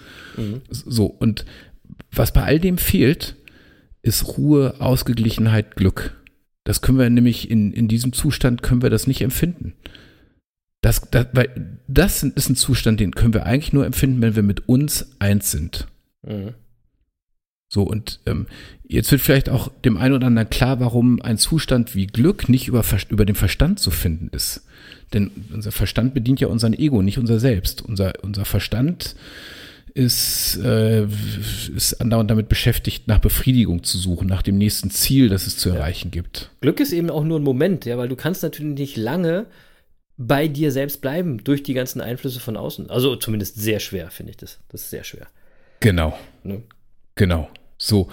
So, und was bei all dem fehlt, ist Ruhe, Ausgeglichenheit, Glück. Das können wir nämlich in, in diesem Zustand können wir das nicht empfinden. Das, das, weil das ist ein Zustand, den können wir eigentlich nur empfinden, wenn wir mit uns eins sind. Mhm. So, und ähm, jetzt wird vielleicht auch dem einen oder anderen klar, warum ein Zustand wie Glück nicht über, über den Verstand zu finden ist. Denn unser Verstand bedient ja unseren Ego, nicht unser Selbst. Unser, unser Verstand ist, äh, ist andauernd damit beschäftigt, nach Befriedigung zu suchen, nach dem nächsten Ziel, das es zu erreichen gibt. Glück ist eben auch nur ein Moment, ja, weil du kannst natürlich nicht lange bei dir selbst bleiben durch die ganzen Einflüsse von außen. Also zumindest sehr schwer, finde ich das. Das ist sehr schwer. Genau. Ne? Genau. So.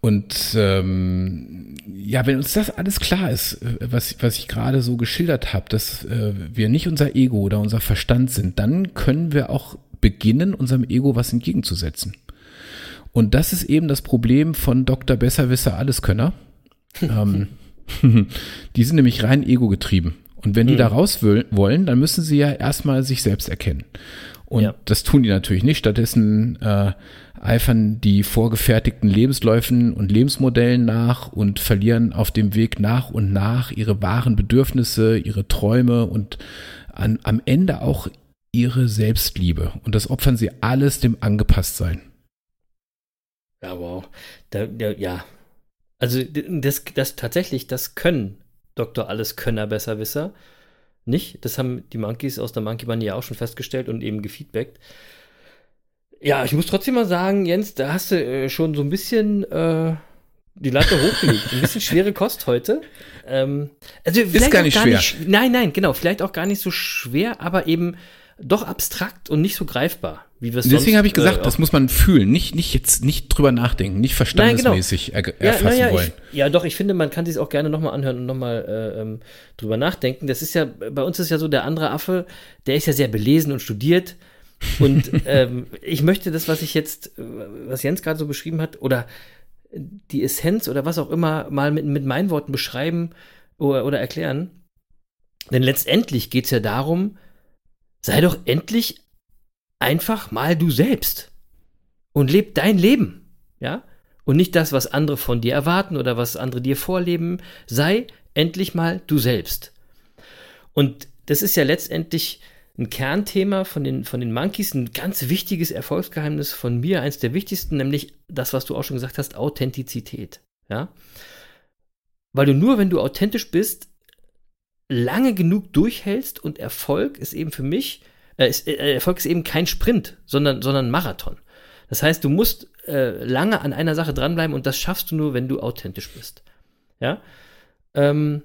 Und ähm, ja, wenn uns das alles klar ist, äh, was, was ich gerade so geschildert habe, dass äh, wir nicht unser Ego oder unser Verstand sind, dann können wir auch beginnen, unserem Ego was entgegenzusetzen. Und das ist eben das Problem von Dr. Besserwisser Alleskönner. ähm, die sind nämlich rein ego getrieben. Und wenn die mhm. da raus wollen, dann müssen sie ja erstmal sich selbst erkennen. Und ja. das tun die natürlich nicht. Stattdessen äh, eifern die vorgefertigten Lebensläufen und Lebensmodellen nach und verlieren auf dem Weg nach und nach ihre wahren Bedürfnisse, ihre Träume und an, am Ende auch ihre Selbstliebe. Und das opfern sie alles dem Angepasstsein. Ja, wow. Da, da, ja. Also das, das tatsächlich, das können Dr. Alleskönner Besserwisser nicht. Das haben die Monkeys aus der Monkey Bunny ja auch schon festgestellt und eben gefeedbackt. Ja, ich muss trotzdem mal sagen, Jens, da hast du äh, schon so ein bisschen äh, die Latte hochgelegt. Ein bisschen schwere Kost heute. Ähm, also ist gar nicht gar schwer. Nicht, nein, nein, genau. Vielleicht auch gar nicht so schwer, aber eben doch abstrakt und nicht so greifbar, wie wir es Deswegen habe ich gesagt, äh, das muss man fühlen, nicht, nicht jetzt nicht drüber nachdenken, nicht verstandesmäßig Nein, genau. er, erfassen ja, ja, wollen. Ich, ja, doch, ich finde, man kann sich auch gerne nochmal anhören und nochmal äh, ähm, drüber nachdenken. Das ist ja, bei uns ist ja so, der andere Affe, der ist ja sehr belesen und studiert. Und ähm, ich möchte das, was ich jetzt, äh, was Jens gerade so beschrieben hat, oder die Essenz oder was auch immer, mal mit, mit meinen Worten beschreiben oder, oder erklären. Denn letztendlich geht es ja darum, sei doch endlich einfach mal du selbst und leb dein Leben, ja? Und nicht das, was andere von dir erwarten oder was andere dir vorleben. Sei endlich mal du selbst. Und das ist ja letztendlich ein Kernthema von den, von den Monkeys, ein ganz wichtiges Erfolgsgeheimnis von mir, eins der wichtigsten, nämlich das, was du auch schon gesagt hast, Authentizität. Ja? Weil du nur, wenn du authentisch bist, lange genug durchhältst und Erfolg ist eben für mich, äh, ist, äh, Erfolg ist eben kein Sprint, sondern, sondern Marathon. Das heißt, du musst äh, lange an einer Sache dranbleiben und das schaffst du nur, wenn du authentisch bist. Ja. Ähm,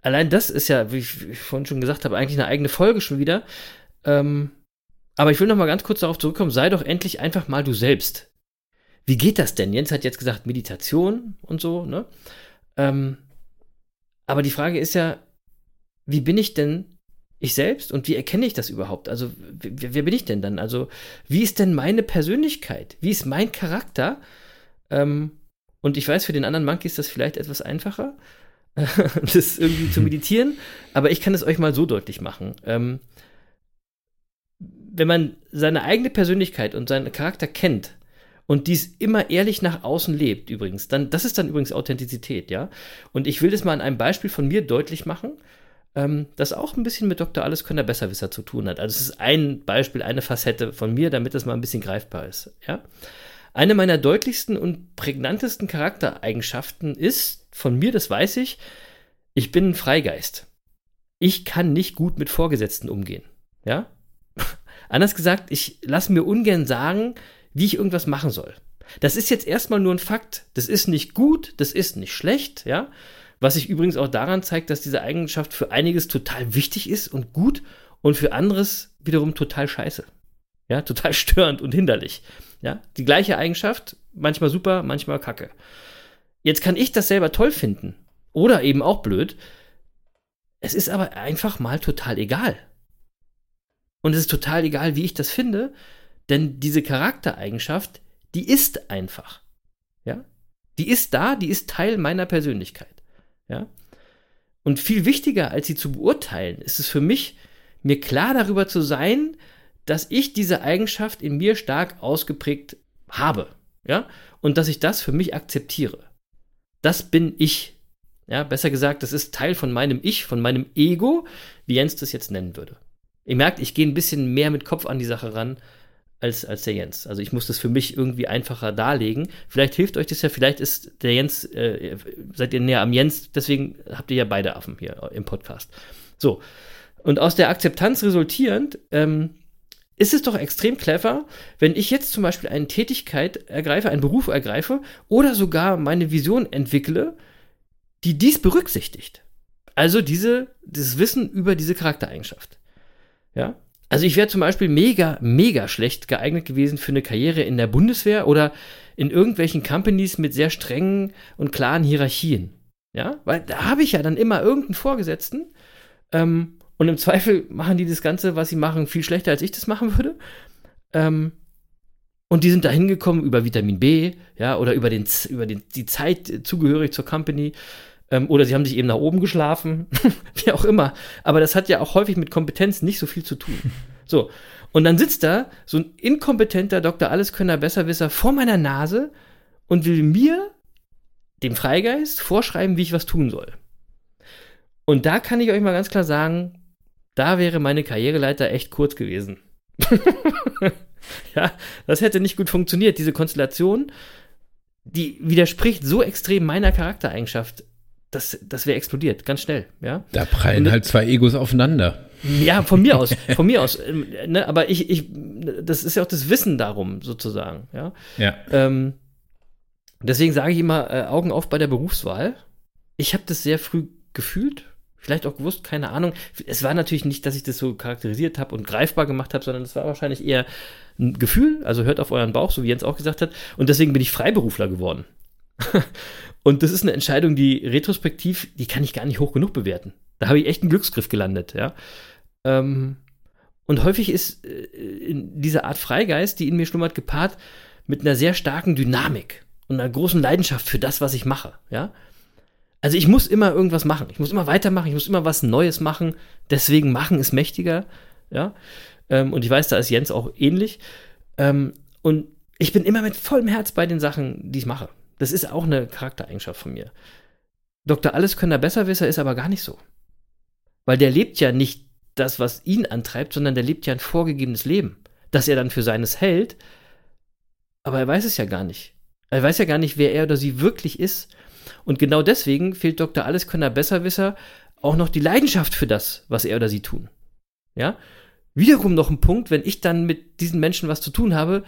allein das ist ja, wie ich vorhin schon gesagt habe, eigentlich eine eigene Folge schon wieder. Ähm, aber ich will noch mal ganz kurz darauf zurückkommen, sei doch endlich einfach mal du selbst. Wie geht das denn? Jens hat jetzt gesagt Meditation und so, ne? Ähm, aber die Frage ist ja, wie bin ich denn ich selbst und wie erkenne ich das überhaupt? Also, wer, wer bin ich denn dann? Also, wie ist denn meine Persönlichkeit? Wie ist mein Charakter? Ähm, und ich weiß, für den anderen Monkey ist das vielleicht etwas einfacher, das irgendwie zu meditieren, aber ich kann es euch mal so deutlich machen. Ähm, wenn man seine eigene Persönlichkeit und seinen Charakter kennt, und dies immer ehrlich nach außen lebt, übrigens, dann, das ist dann übrigens Authentizität, ja. Und ich will das mal an einem Beispiel von mir deutlich machen ähm, das auch ein bisschen mit Dr. Alleskönner Besserwisser zu tun hat. Also es ist ein Beispiel, eine Facette von mir, damit es mal ein bisschen greifbar ist. Ja? Eine meiner deutlichsten und prägnantesten Charaktereigenschaften ist, von mir, das weiß ich, ich bin ein Freigeist. Ich kann nicht gut mit Vorgesetzten umgehen. Ja? Anders gesagt, ich lasse mir ungern sagen, wie ich irgendwas machen soll. Das ist jetzt erstmal nur ein Fakt. Das ist nicht gut, das ist nicht schlecht, ja. Was sich übrigens auch daran zeigt, dass diese Eigenschaft für einiges total wichtig ist und gut und für anderes wiederum total scheiße. Ja, total störend und hinderlich. Ja, die gleiche Eigenschaft, manchmal super, manchmal kacke. Jetzt kann ich das selber toll finden oder eben auch blöd. Es ist aber einfach mal total egal. Und es ist total egal, wie ich das finde, denn diese Charaktereigenschaft, die ist einfach. Ja? Die ist da, die ist Teil meiner Persönlichkeit. Ja? Und viel wichtiger, als sie zu beurteilen, ist es für mich, mir klar darüber zu sein, dass ich diese Eigenschaft in mir stark ausgeprägt habe. Ja? Und dass ich das für mich akzeptiere. Das bin ich. Ja, besser gesagt, das ist Teil von meinem Ich, von meinem Ego, wie Jens das jetzt nennen würde. Ihr merkt, ich gehe ein bisschen mehr mit Kopf an die Sache ran, als, als der Jens. Also ich muss das für mich irgendwie einfacher darlegen. Vielleicht hilft euch das ja, vielleicht ist der Jens, äh, seid ihr näher am Jens, deswegen habt ihr ja beide Affen hier im Podcast. So. Und aus der Akzeptanz resultierend ähm, ist es doch extrem clever, wenn ich jetzt zum Beispiel eine Tätigkeit ergreife, einen Beruf ergreife oder sogar meine Vision entwickle, die dies berücksichtigt. Also diese, dieses Wissen über diese Charaktereigenschaft. Ja, also ich wäre zum Beispiel mega, mega schlecht geeignet gewesen für eine Karriere in der Bundeswehr oder in irgendwelchen Companies mit sehr strengen und klaren Hierarchien. Ja, weil da habe ich ja dann immer irgendeinen Vorgesetzten ähm, Und im Zweifel machen die das Ganze, was sie machen, viel schlechter, als ich das machen würde. Ähm, und die sind da hingekommen über Vitamin B, ja, oder über, den, über den, die Zeit zugehörig zur Company. Ähm, oder sie haben sich eben nach oben geschlafen, wie auch immer. Aber das hat ja auch häufig mit Kompetenz nicht so viel zu tun. So. Und dann sitzt da so ein inkompetenter Dr. Alleskönner Besserwisser vor meiner Nase und will mir, dem Freigeist, vorschreiben, wie ich was tun soll. Und da kann ich euch mal ganz klar sagen, da wäre meine Karriereleiter echt kurz gewesen. ja, das hätte nicht gut funktioniert. Diese Konstellation, die widerspricht so extrem meiner Charaktereigenschaft, das, das wäre explodiert, ganz schnell, ja. Da prallen Und, halt zwei Egos aufeinander. Ja, von mir aus, von mir aus. Ähm, ne, aber ich, ich, das ist ja auch das Wissen darum, sozusagen, ja. Ja. Ähm, deswegen sage ich immer, äh, Augen auf bei der Berufswahl. Ich habe das sehr früh gefühlt, vielleicht auch gewusst, keine Ahnung. Es war natürlich nicht, dass ich das so charakterisiert habe und greifbar gemacht habe, sondern es war wahrscheinlich eher ein Gefühl. Also hört auf euren Bauch, so wie Jens auch gesagt hat. Und deswegen bin ich Freiberufler geworden. und das ist eine Entscheidung, die retrospektiv, die kann ich gar nicht hoch genug bewerten. Da habe ich echt einen Glücksgriff gelandet, ja. Ähm, und häufig ist äh, diese Art Freigeist, die in mir schlummert, gepaart mit einer sehr starken Dynamik und einer großen Leidenschaft für das, was ich mache, ja. Also ich muss immer irgendwas machen. Ich muss immer weitermachen. Ich muss immer was Neues machen. Deswegen machen ist mächtiger. Ja. Ähm, und ich weiß, da ist Jens auch ähnlich. Ähm, und ich bin immer mit vollem Herz bei den Sachen, die ich mache. Das ist auch eine Charaktereigenschaft von mir. Dr. Alleskönner Besserwisser ist aber gar nicht so. Weil der lebt ja nicht das, was ihn antreibt, sondern der lebt ja ein vorgegebenes Leben. Das er dann für seines hält. Aber er weiß es ja gar nicht. Er weiß ja gar nicht, wer er oder sie wirklich ist. Und genau deswegen fehlt Dr. Alleskönner Besserwisser auch noch die Leidenschaft für das, was er oder sie tun. Ja? Wiederum noch ein Punkt, wenn ich dann mit diesen Menschen was zu tun habe,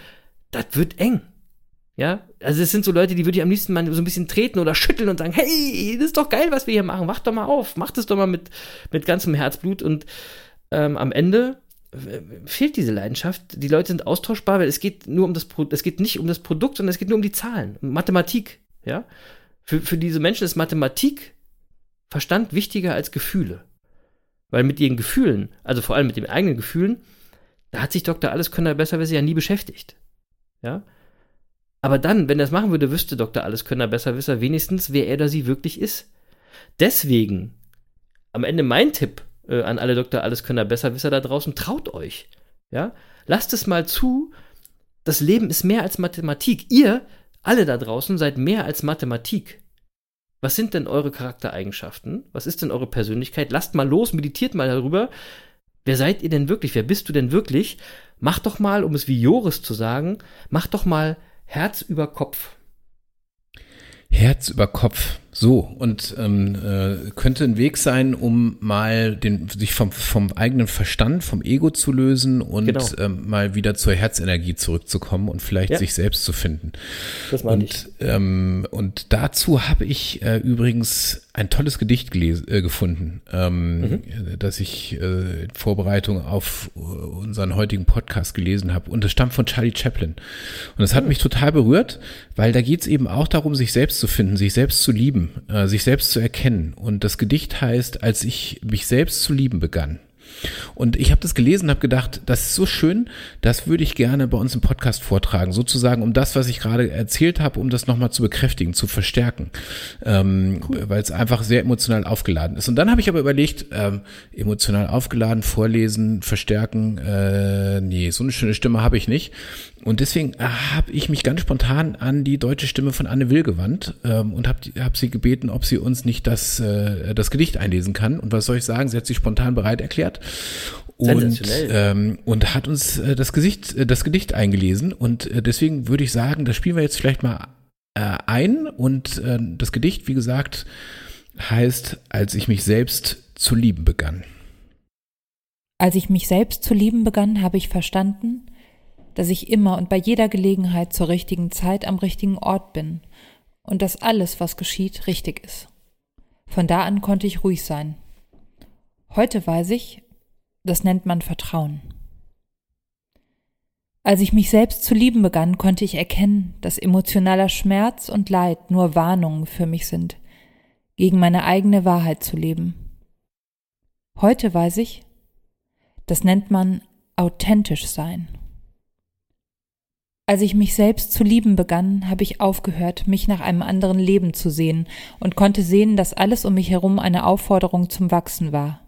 das wird eng. Ja, also es sind so Leute, die würde ich am liebsten mal so ein bisschen treten oder schütteln und sagen, hey, das ist doch geil, was wir hier machen, wach doch mal auf, mach das doch mal mit, mit ganzem Herzblut und ähm, am Ende äh, fehlt diese Leidenschaft. Die Leute sind austauschbar, weil es geht nur um das Pro es geht nicht um das Produkt, sondern es geht nur um die Zahlen, um Mathematik, ja. Für, für diese Menschen ist Mathematik, Verstand wichtiger als Gefühle. Weil mit ihren Gefühlen, also vor allem mit den eigenen Gefühlen, da hat sich Dr. Alleskönner besserwisser ja nie beschäftigt. Ja? Aber dann, wenn er es machen würde, wüsste Dr. Alleskönner besserwisser wenigstens, wer er oder sie wirklich ist. Deswegen, am Ende mein Tipp äh, an alle Dr. Alleskönner besserwisser da draußen, traut euch. Ja? Lasst es mal zu, das Leben ist mehr als Mathematik. Ihr alle da draußen seid mehr als Mathematik. Was sind denn eure Charaktereigenschaften? Was ist denn eure Persönlichkeit? Lasst mal los, meditiert mal darüber. Wer seid ihr denn wirklich? Wer bist du denn wirklich? Mach doch mal, um es wie Joris zu sagen, mach doch mal Herz über Kopf. Herz über Kopf. So, und ähm, äh, könnte ein Weg sein, um mal den, sich vom, vom eigenen Verstand, vom Ego zu lösen und genau. ähm, mal wieder zur Herzenergie zurückzukommen und vielleicht ja. sich selbst zu finden. Das meine und, ich. Ähm, und dazu habe ich äh, übrigens ein tolles Gedicht äh, gefunden, ähm, mhm. das ich äh, in Vorbereitung auf äh, unseren heutigen Podcast gelesen habe. Und das stammt von Charlie Chaplin. Und das hat mhm. mich total berührt, weil da geht es eben auch darum, sich selbst zu finden, sich selbst zu lieben äh, sich selbst zu erkennen. Und das Gedicht heißt, als ich mich selbst zu lieben begann. Und ich habe das gelesen und habe gedacht, das ist so schön, das würde ich gerne bei uns im Podcast vortragen, sozusagen um das, was ich gerade erzählt habe, um das nochmal zu bekräftigen, zu verstärken, ähm, cool. weil es einfach sehr emotional aufgeladen ist. Und dann habe ich aber überlegt, ähm, emotional aufgeladen, vorlesen, verstärken, äh, nee, so eine schöne Stimme habe ich nicht. Und deswegen äh, habe ich mich ganz spontan an die deutsche Stimme von Anne Will gewandt ähm, und habe hab sie gebeten, ob sie uns nicht das, äh, das Gedicht einlesen kann. Und was soll ich sagen? Sie hat sich spontan bereit erklärt und, ähm, und hat uns äh, das, Gesicht, äh, das Gedicht eingelesen. Und äh, deswegen würde ich sagen, das spielen wir jetzt vielleicht mal äh, ein. Und äh, das Gedicht, wie gesagt, heißt, als ich mich selbst zu lieben begann. Als ich mich selbst zu lieben begann, habe ich verstanden, dass ich immer und bei jeder Gelegenheit zur richtigen Zeit am richtigen Ort bin und dass alles, was geschieht, richtig ist. Von da an konnte ich ruhig sein. Heute weiß ich, das nennt man Vertrauen. Als ich mich selbst zu lieben begann, konnte ich erkennen, dass emotionaler Schmerz und Leid nur Warnungen für mich sind, gegen meine eigene Wahrheit zu leben. Heute weiß ich, das nennt man authentisch sein. Als ich mich selbst zu lieben begann, habe ich aufgehört, mich nach einem anderen Leben zu sehen und konnte sehen, dass alles um mich herum eine Aufforderung zum Wachsen war.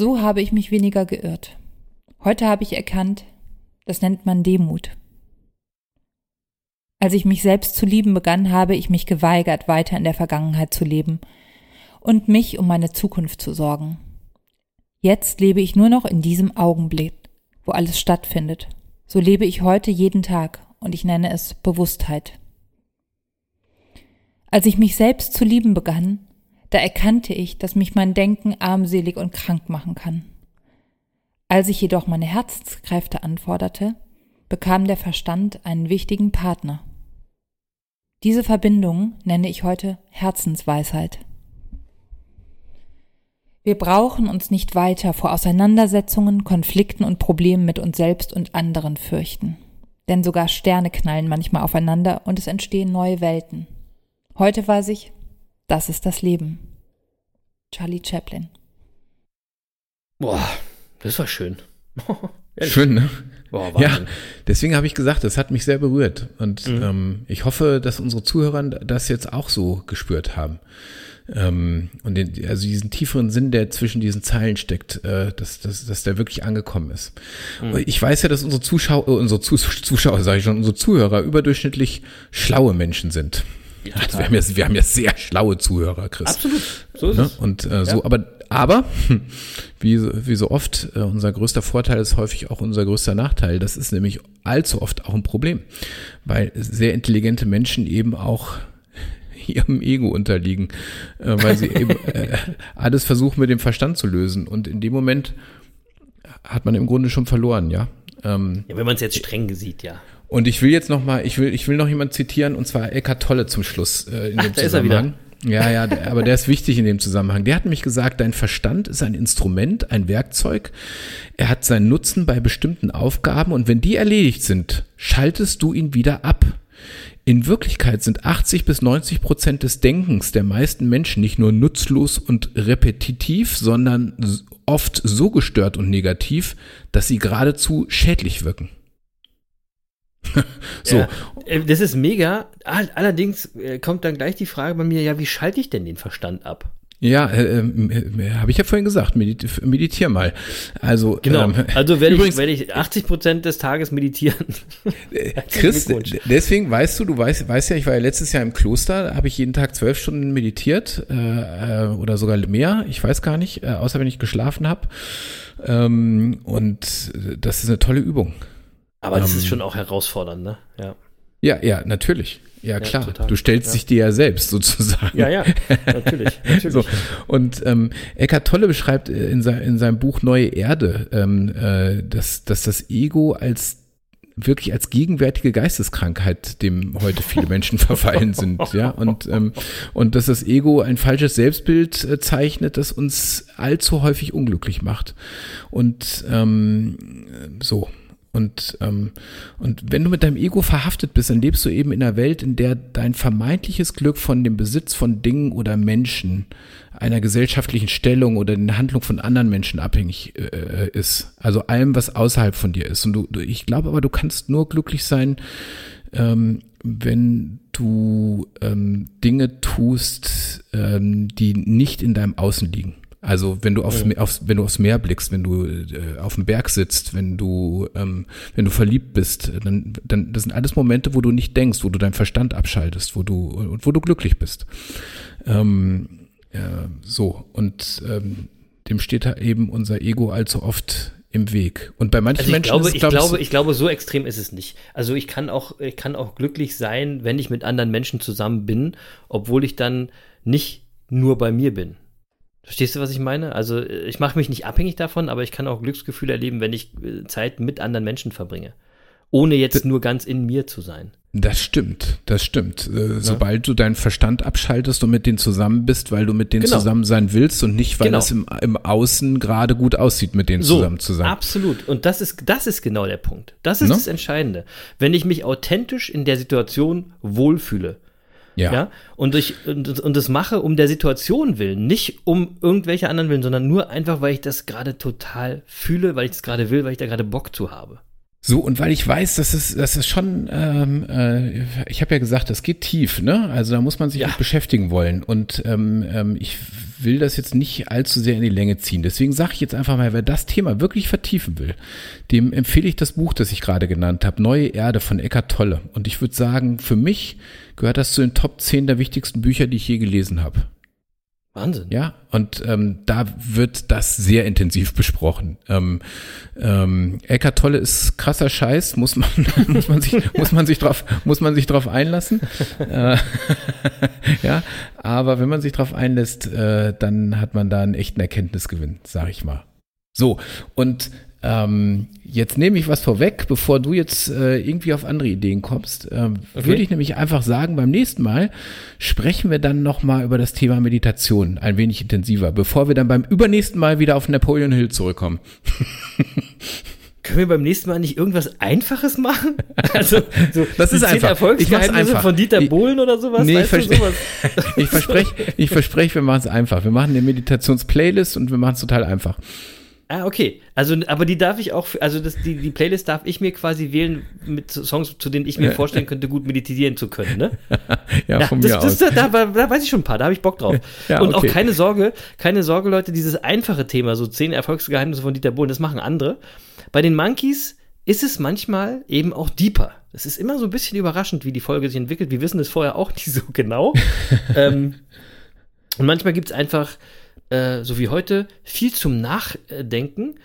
So habe ich mich weniger geirrt. Heute habe ich erkannt, das nennt man Demut. Als ich mich selbst zu lieben begann, habe ich mich geweigert, weiter in der Vergangenheit zu leben und mich um meine Zukunft zu sorgen. Jetzt lebe ich nur noch in diesem Augenblick, wo alles stattfindet. So lebe ich heute jeden Tag und ich nenne es Bewusstheit. Als ich mich selbst zu lieben begann, da erkannte ich, dass mich mein Denken armselig und krank machen kann. Als ich jedoch meine Herzenskräfte anforderte, bekam der Verstand einen wichtigen Partner. Diese Verbindung nenne ich heute Herzensweisheit. Wir brauchen uns nicht weiter vor Auseinandersetzungen, Konflikten und Problemen mit uns selbst und anderen fürchten. Denn sogar Sterne knallen manchmal aufeinander und es entstehen neue Welten. Heute weiß ich, das ist das Leben. Charlie Chaplin. Boah, das war schön. Schön, ne? Boah, Ja, deswegen habe ich gesagt, das hat mich sehr berührt. Und Mhm. ähm, ich hoffe, dass unsere Zuhörer das jetzt auch so gespürt haben. Ähm, und den, also diesen tieferen Sinn, der zwischen diesen Zeilen steckt, äh, dass, dass, dass der wirklich angekommen ist. Mhm. Ich weiß ja, dass unsere Zuschauer, äh, unsere Zus Zuschauer, sage ich schon, unsere Zuhörer überdurchschnittlich schlaue Menschen sind. Also wir, haben ja, wir haben ja sehr schlaue Zuhörer, Chris. Absolut. So ist Ne? es. Und äh, so, Ja. aber, aber wie, so- wie so oft, äh, unser größter Vorteil ist häufig auch unser größter Nachteil. Das ist nämlich allzu oft auch ein Problem, weil sehr intelligente Menschen eben auch ihrem Ego unterliegen, äh, weil sie eben äh, alles versuchen mit dem Verstand zu lösen. Und in dem Moment hat man im Grunde schon verloren, ja. Ähm, Ja, wenn man es jetzt streng sieht, ja. Und ich will jetzt noch mal, ich will, ich will noch jemand zitieren und zwar Eckart Tolle zum Schluss äh, in Ach, dem da ist er wieder. Zusammenhang. Ja, ja, der, aber der ist wichtig in dem Zusammenhang. Der hat nämlich gesagt, dein Verstand ist ein Instrument, ein Werkzeug. Er hat seinen Nutzen bei bestimmten Aufgaben und wenn die erledigt sind, schaltest du ihn wieder ab. In Wirklichkeit sind 80 bis 90 Prozent des Denkens der meisten Menschen nicht nur nutzlos und repetitiv, sondern oft so gestört und negativ, dass sie geradezu schädlich wirken. so, Ja, äh, das ist mega. All- Allerdings äh, kommt dann gleich die Frage bei mir, ja, wie schalte ich denn den Verstand ab? Ja, äh, äh, habe ich ja vorhin gesagt, medit meditier mal. Also, Genau. ähm, also werde ich, übrigens, werd ich 80 Prozent des Tages meditieren. Chris, deswegen weißt du, du weißt, weißt ja, ich war ja letztes Jahr im Kloster, da habe ich jeden Tag zwölf Stunden meditiert äh, äh, oder sogar mehr, ich weiß gar nicht, äh, außer wenn ich geschlafen habe. Ähm, und äh, das ist eine tolle Übung. Aber das Ähm. ist schon auch herausfordernd, ne? Ja. Ja, ja, natürlich. Ja, klar. total. Du stellst Ja. dich dir ja selbst sozusagen. Ja, ja, natürlich. natürlich. So. Und ähm, Eckhart Tolle beschreibt äh, in, sein, in seinem Buch Neue Erde, ähm, äh, dass, dass das Ego als wirklich als gegenwärtige Geisteskrankheit, dem heute viele Menschen verfallen sind, ja, und ähm, und dass das Ego ein falsches Selbstbild äh, zeichnet, das uns allzu häufig unglücklich macht und ähm, so und ähm, und wenn du mit deinem Ego verhaftet bist, dann lebst du eben in einer Welt, in der dein vermeintliches Glück von dem Besitz von Dingen oder Menschen, einer gesellschaftlichen Stellung oder den Handlung von anderen Menschen abhängig äh, ist. Also allem, was außerhalb von dir ist. Und du, du ich glaube aber, du kannst nur glücklich sein, ähm, wenn du ähm, Dinge tust, ähm, die nicht in deinem Außen liegen. Also wenn du aufs, aufs, wenn du aufs Meer blickst, wenn du äh, auf dem Berg sitzt, wenn du, ähm, wenn du verliebt bist, dann, dann das sind alles Momente, wo du nicht denkst, wo du deinen Verstand abschaltest, wo du und wo du glücklich bist. Ähm, äh, so und ähm, dem steht da eben unser Ego allzu oft im Weg. Und bei manchen Also ich Menschen glaube, ist es, ich glaub glaube, ich glaube, so extrem ist es nicht. Also ich kann auch, ich kann auch glücklich sein, wenn ich mit anderen Menschen zusammen bin, obwohl ich dann nicht nur bei mir bin. Verstehst du, was ich meine? Also ich mache mich nicht abhängig davon, aber ich kann auch Glücksgefühle erleben, wenn ich äh, Zeit mit anderen Menschen verbringe. Ohne jetzt nur ganz in mir zu sein. Das stimmt, das stimmt. Äh, Sobald du deinen Verstand abschaltest und mit denen zusammen bist, weil du mit denen Genau. zusammen sein willst und nicht, weil Genau. das im, im Außen gerade gut aussieht, mit denen zusammen zu sein. Absolut. Und das ist, das ist genau der Punkt. Das ist Ne? das Entscheidende. Wenn ich mich authentisch in der Situation wohlfühle, Ja. ja, und, ich, und, und das mache um der Situation willen, nicht um irgendwelche anderen willen, sondern nur einfach, weil ich das gerade total fühle, weil ich das gerade will, weil ich da gerade Bock zu habe. So, und weil ich weiß, dass es, das ist schon, ähm, äh, ich habe ja gesagt, das geht tief, ne? Also da muss man sich Ja. beschäftigen wollen. Und ähm, ähm, ich will das jetzt nicht allzu sehr in die Länge ziehen. Deswegen sage ich jetzt einfach mal, wer das Thema wirklich vertiefen will, dem empfehle ich das Buch, das ich gerade genannt habe, Neue Erde von Eckart Tolle. Und ich würde sagen, für mich gehört das zu den Top 10 der wichtigsten Bücher, die ich je gelesen habe. Wahnsinn. Ja, und ähm, da wird das sehr intensiv besprochen. Ähm, ähm, Eckart Tolle ist krasser Scheiß, muss man, muss man sich, muss man sich drauf, muss man sich drauf einlassen. äh, ja, aber wenn man sich drauf einlässt, äh, dann hat man da einen echten Erkenntnisgewinn, sag ich mal. So, und ähm, jetzt nehme ich was vorweg, bevor du jetzt äh, irgendwie auf andere Ideen kommst. Ähm, Okay. Würde ich nämlich einfach sagen, beim nächsten Mal sprechen wir dann nochmal über das Thema Meditation ein wenig intensiver, bevor wir dann beim übernächsten Mal wieder auf Napoleon Hill zurückkommen. Können wir beim nächsten Mal nicht irgendwas Einfaches machen? Also, so Das ist einfach. Erfolgsgeheimnisse einfach. von Dieter Bohlen oder sowas? Nee, ich verstehe. sowas? Ich verspreche, ich verspreche, wir machen es einfach. Wir machen eine Meditationsplaylist und wir machen es total einfach. Ah, okay. Also, aber die darf ich auch, also das, die, die Playlist darf ich mir quasi wählen mit Songs, zu denen ich mir vorstellen könnte, gut meditieren zu können, ne? Ja, von das, mir das, aus. Da, da, da weiß ich schon ein paar, da habe ich Bock drauf. Ja, Und okay. auch keine Sorge, keine Sorge, Leute, dieses einfache Thema, so zehn Erfolgsgeheimnisse von Dieter Bohlen, das machen andere. Bei den Monkeys ist es manchmal eben auch deeper. Es ist immer so ein bisschen überraschend, wie die Folge sich entwickelt. Wir wissen es vorher auch nicht so genau. ähm, und manchmal gibt es einfach, äh, so wie heute, viel zum Nachdenken.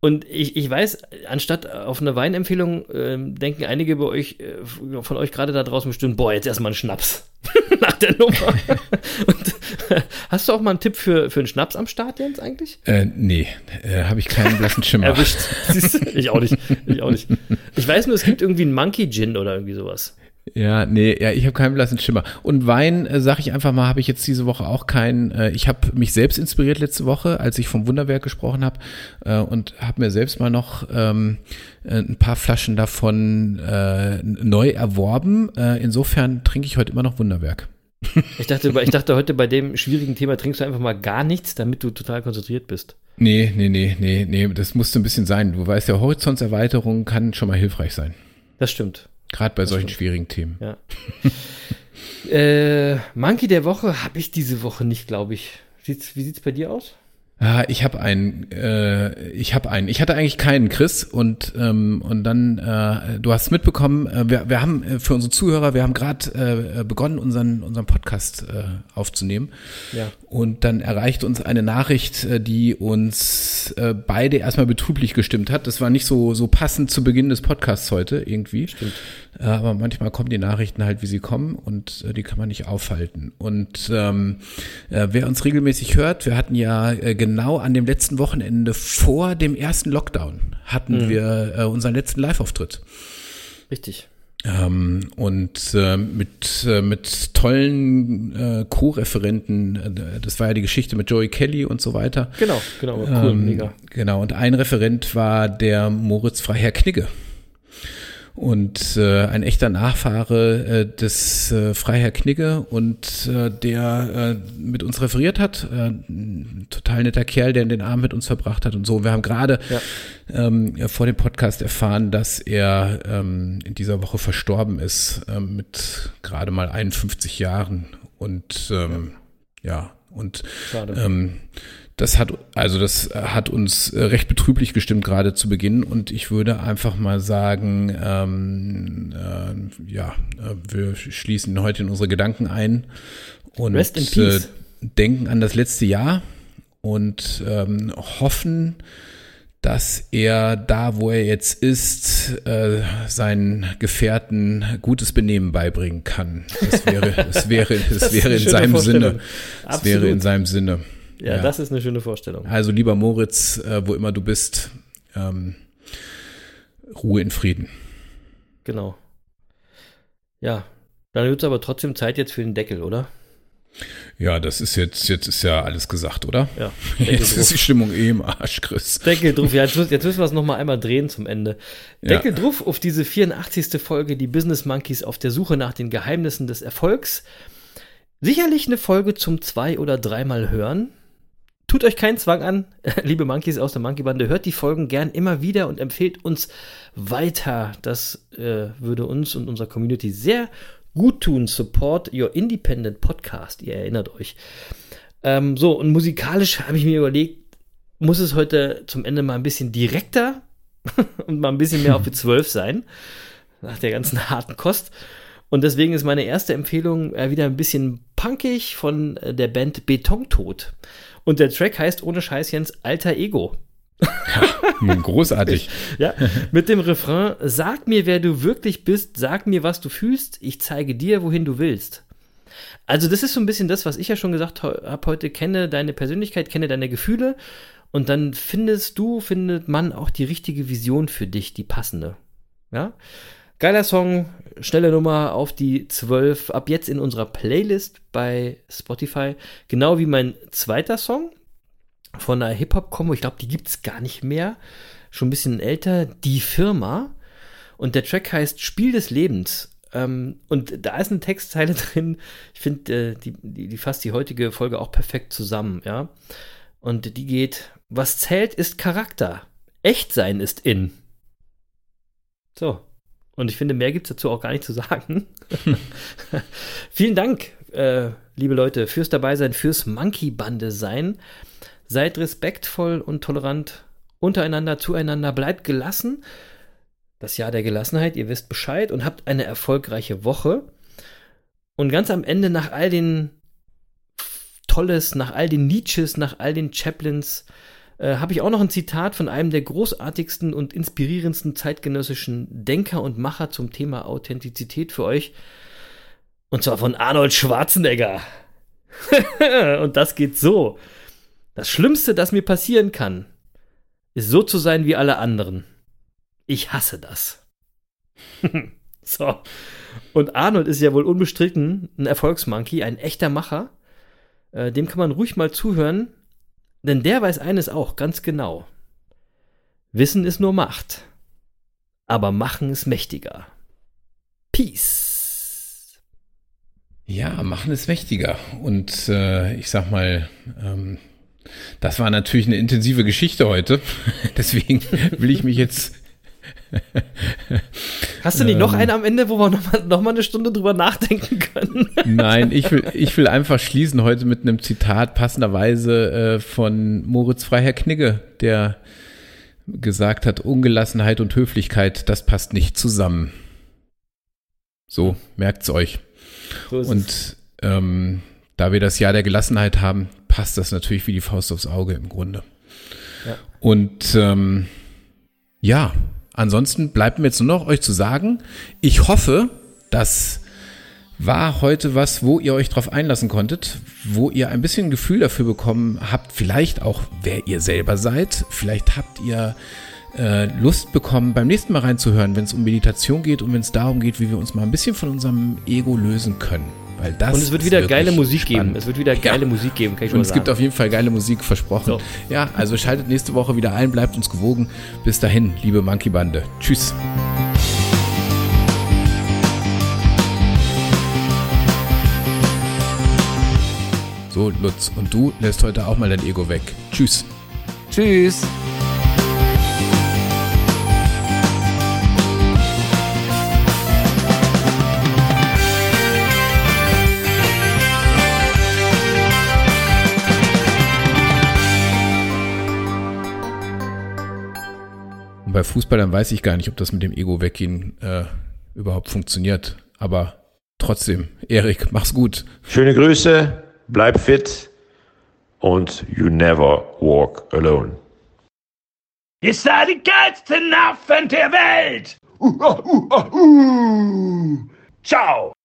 Und ich, ich weiß, anstatt auf eine Weinempfehlung ähm, denken einige bei euch, äh, von euch gerade da draußen bestimmt, boah, jetzt erstmal einen Schnaps nach der Nummer. Und äh, hast du auch mal einen Tipp für, für einen Schnaps am Start, Jens, eigentlich? Äh, nee, äh, habe ich keinen blassen Schimmer. Erwischt. Siehst du? Ich auch nicht. Ich auch nicht. Ich weiß nur, es gibt irgendwie einen Monkey Gin oder irgendwie sowas. Ja, nee, ja, ich habe keinen blassen Schimmer. Und Wein, äh, sag ich einfach mal, habe ich jetzt diese Woche auch keinen. Äh, ich habe mich selbst inspiriert letzte Woche, als ich vom Wunderwerk gesprochen habe äh, und habe mir selbst mal noch ähm, äh, ein paar Flaschen davon äh, neu erworben. Äh, insofern trinke ich heute immer noch Wunderwerk. Ich dachte, ich dachte heute bei dem schwierigen Thema trinkst du einfach mal gar nichts, damit du total konzentriert bist. Nee, nee, nee, nee, nee, das musste ein bisschen sein. Du weißt ja, Horizontserweiterung kann schon mal hilfreich sein. Das stimmt. Gerade bei solchen stimmt. schwierigen Themen. Ja. äh, Monkey der Woche habe ich diese Woche nicht, glaube ich. Sieht's, wie sieht's bei dir aus? Ah, ich habe einen, äh, ich habe einen. Ich hatte eigentlich keinen, Chris, und ähm, und dann, äh, du hast mitbekommen, äh, wir, wir haben äh, für unsere Zuhörer, wir haben gerade äh, begonnen, unseren unseren Podcast äh, aufzunehmen, Ja. und dann erreicht uns eine Nachricht, äh, die uns äh, beide erstmal betrüblich gestimmt hat. Das war nicht so so passend zu Beginn des Podcasts heute irgendwie. Stimmt. Äh, aber manchmal kommen die Nachrichten halt, wie sie kommen und äh, die kann man nicht aufhalten. Und ähm, äh, wer uns regelmäßig hört, wir hatten ja äh, genau an dem letzten Wochenende vor dem ersten Lockdown hatten wir äh, unseren letzten Live-Auftritt. Richtig. Ähm, und äh, mit, äh, mit tollen äh, Co-Referenten, äh, das war ja die Geschichte mit Joey Kelly und so weiter. Genau, genau. Cool, Ähm, mega. Genau, und ein Referent war der Moritz Freiherr Knigge. Und äh, ein echter Nachfahre äh, des äh, Freiherr Knigge und äh, der äh, mit uns referiert hat. Äh, ein total netter Kerl, der den Abend mit uns verbracht hat und so. Und wir haben gerade Ja. ähm, ja, vor dem Podcast erfahren, dass er ähm, in dieser Woche verstorben ist ähm, mit gerade mal 51 Jahren. Und ähm, ja. Und Schade. ähm, das hat, also das hat uns äh, recht betrüblich gestimmt, gerade zu Beginn. Und ich würde einfach mal sagen, ähm, äh, ja, äh, wir schließen heute in unsere Gedanken ein und. Äh, denken an das letzte Jahr und ähm, hoffen, dass er da, wo er jetzt ist, äh, seinen Gefährten gutes Benehmen beibringen kann. Das wäre, das wäre, das, wäre in seinem Sinne. Das wäre in seinem Sinne. Ja, das ist eine schöne Vorstellung. Also lieber Moritz, äh, wo immer du bist, ähm, Ruhe in Frieden. Genau. Ja, dann wird es aber trotzdem Zeit jetzt für den Deckel, oder? Ja, das ist jetzt, jetzt ist ja alles gesagt, oder? Ja. Deckel Jetzt ist drauf. die Stimmung eh im Arsch, Chris. Deckel drauf. Ja, jetzt, müssen- jetzt müssen wir es nochmal einmal drehen zum Ende. Ja. Deckel drauf auf diese 84. Folge, die Business Monkeys auf der Suche nach den Geheimnissen des Erfolgs. Sicherlich eine Folge zum zwei- oder dreimal hören. Tut euch keinen Zwang an, liebe Monkeys aus der Monkey-Bande. Hört die Folgen gern immer wieder und empfehlt uns weiter. Das äh, würde uns und unserer Community sehr gut tun. Support your independent podcast. Ihr erinnert euch. Ähm, so, und musikalisch habe ich mir überlegt, muss es heute zum Ende mal ein bisschen direkter und mal ein bisschen mehr auf die 12 sein, nach der ganzen harten Kost. Und deswegen ist meine erste Empfehlung äh, wieder ein bisschen punkig von äh, der Band Betontod. Und der Track heißt ohne Scheiß Jens Alter Ego. Hm, Großartig. Ja, mit dem Refrain, sag mir, wer du wirklich bist, sag mir, was du fühlst, ich zeige dir, wohin du willst. Also das ist so ein bisschen das, was ich ja schon gesagt habe heute, kenne deine Persönlichkeit, kenne deine Gefühle und dann findest du, findet man auch die richtige Vision für dich, die passende. Ja, geiler Song, schnelle Nummer auf die 12, ab jetzt in unserer Playlist bei Spotify, genau wie mein zweiter Song, von einer Hip-Hop-Kombo, ich glaube, die gibt es gar nicht mehr, schon ein bisschen älter, Die Firma. Und der Track heißt Spiel des Lebens. Ähm, und da ist eine Textzeile drin, ich finde, äh, die, die, die fasst die heutige Folge auch perfekt zusammen, ja. Und die geht, was zählt, ist Charakter. Echtsein ist in. So. Und ich finde, mehr gibt es dazu auch gar nicht zu sagen. Vielen Dank, äh, liebe Leute, fürs Dabeisein, fürs Monkey-Bande sein. Seid respektvoll und tolerant untereinander, zueinander, bleibt gelassen. Das Jahr der Gelassenheit, ihr wisst Bescheid und habt eine erfolgreiche Woche. Und ganz am Ende, nach all den Tolles, nach all den Nietzsches, nach all den Chaplins, äh, habe ich auch noch ein Zitat von einem der großartigsten und inspirierendsten zeitgenössischen Denker und Macher zum Thema Authentizität für euch. Und zwar von Arnold Schwarzenegger. und das geht so. Das Schlimmste, das mir passieren kann, ist so zu sein wie alle anderen. Ich hasse das. so. Und Arnold ist ja wohl unbestritten ein Erfolgsmonkey, ein echter Macher. Äh, dem kann man ruhig mal zuhören, denn der weiß eines auch ganz genau. Wissen ist nur Macht, aber Machen ist mächtiger. Peace. Ja, machen ist mächtiger. Und äh, ich sag mal, ähm, das war natürlich eine intensive Geschichte heute. Deswegen will ich mich jetzt. Hast du nicht noch einen am Ende, wo wir noch mal, noch mal eine Stunde drüber nachdenken können? Nein, ich will, ich will einfach schließen heute mit einem Zitat passenderweise äh, von Moritz Freiherr Knigge, der gesagt hat, Ungelassenheit und Höflichkeit, das passt nicht zusammen. So, merkt's euch. So. Und ähm, da wir das Jahr der Gelassenheit haben, passt das natürlich wie die Faust aufs Auge im Grunde. Ja. Und ähm, ja, ansonsten bleibt mir jetzt nur noch euch zu sagen, ich hoffe, das war heute was, wo ihr euch drauf einlassen konntet, wo ihr ein bisschen Gefühl dafür bekommen habt, vielleicht auch, wer ihr selber seid. Vielleicht habt ihr äh, Lust bekommen, beim nächsten Mal reinzuhören, wenn es um Meditation geht und wenn es darum geht, wie wir uns mal ein bisschen von unserem Ego lösen können. Weil das Und es wird wieder geile Musik spannend. geben. Es wird wieder geile Ja. Musik geben, kann ich Und es sagen. gibt auf jeden Fall geile Musik versprochen. So. Ja, also schaltet nächste Woche wieder ein, bleibt uns gewogen. Bis dahin, liebe Monkey Bande. Tschüss. So, Lutz, und du lässt heute auch mal dein Ego weg. Tschüss. Tschüss. Bei Fußballern weiß ich gar nicht, ob das mit dem Ego weggehen äh, überhaupt funktioniert. Aber trotzdem, Erik, mach's gut. Schöne Grüße, bleib fit und you never walk alone. Ihr seid die geilsten Affen der Welt! Uh, uh, uh, uh. Ciao!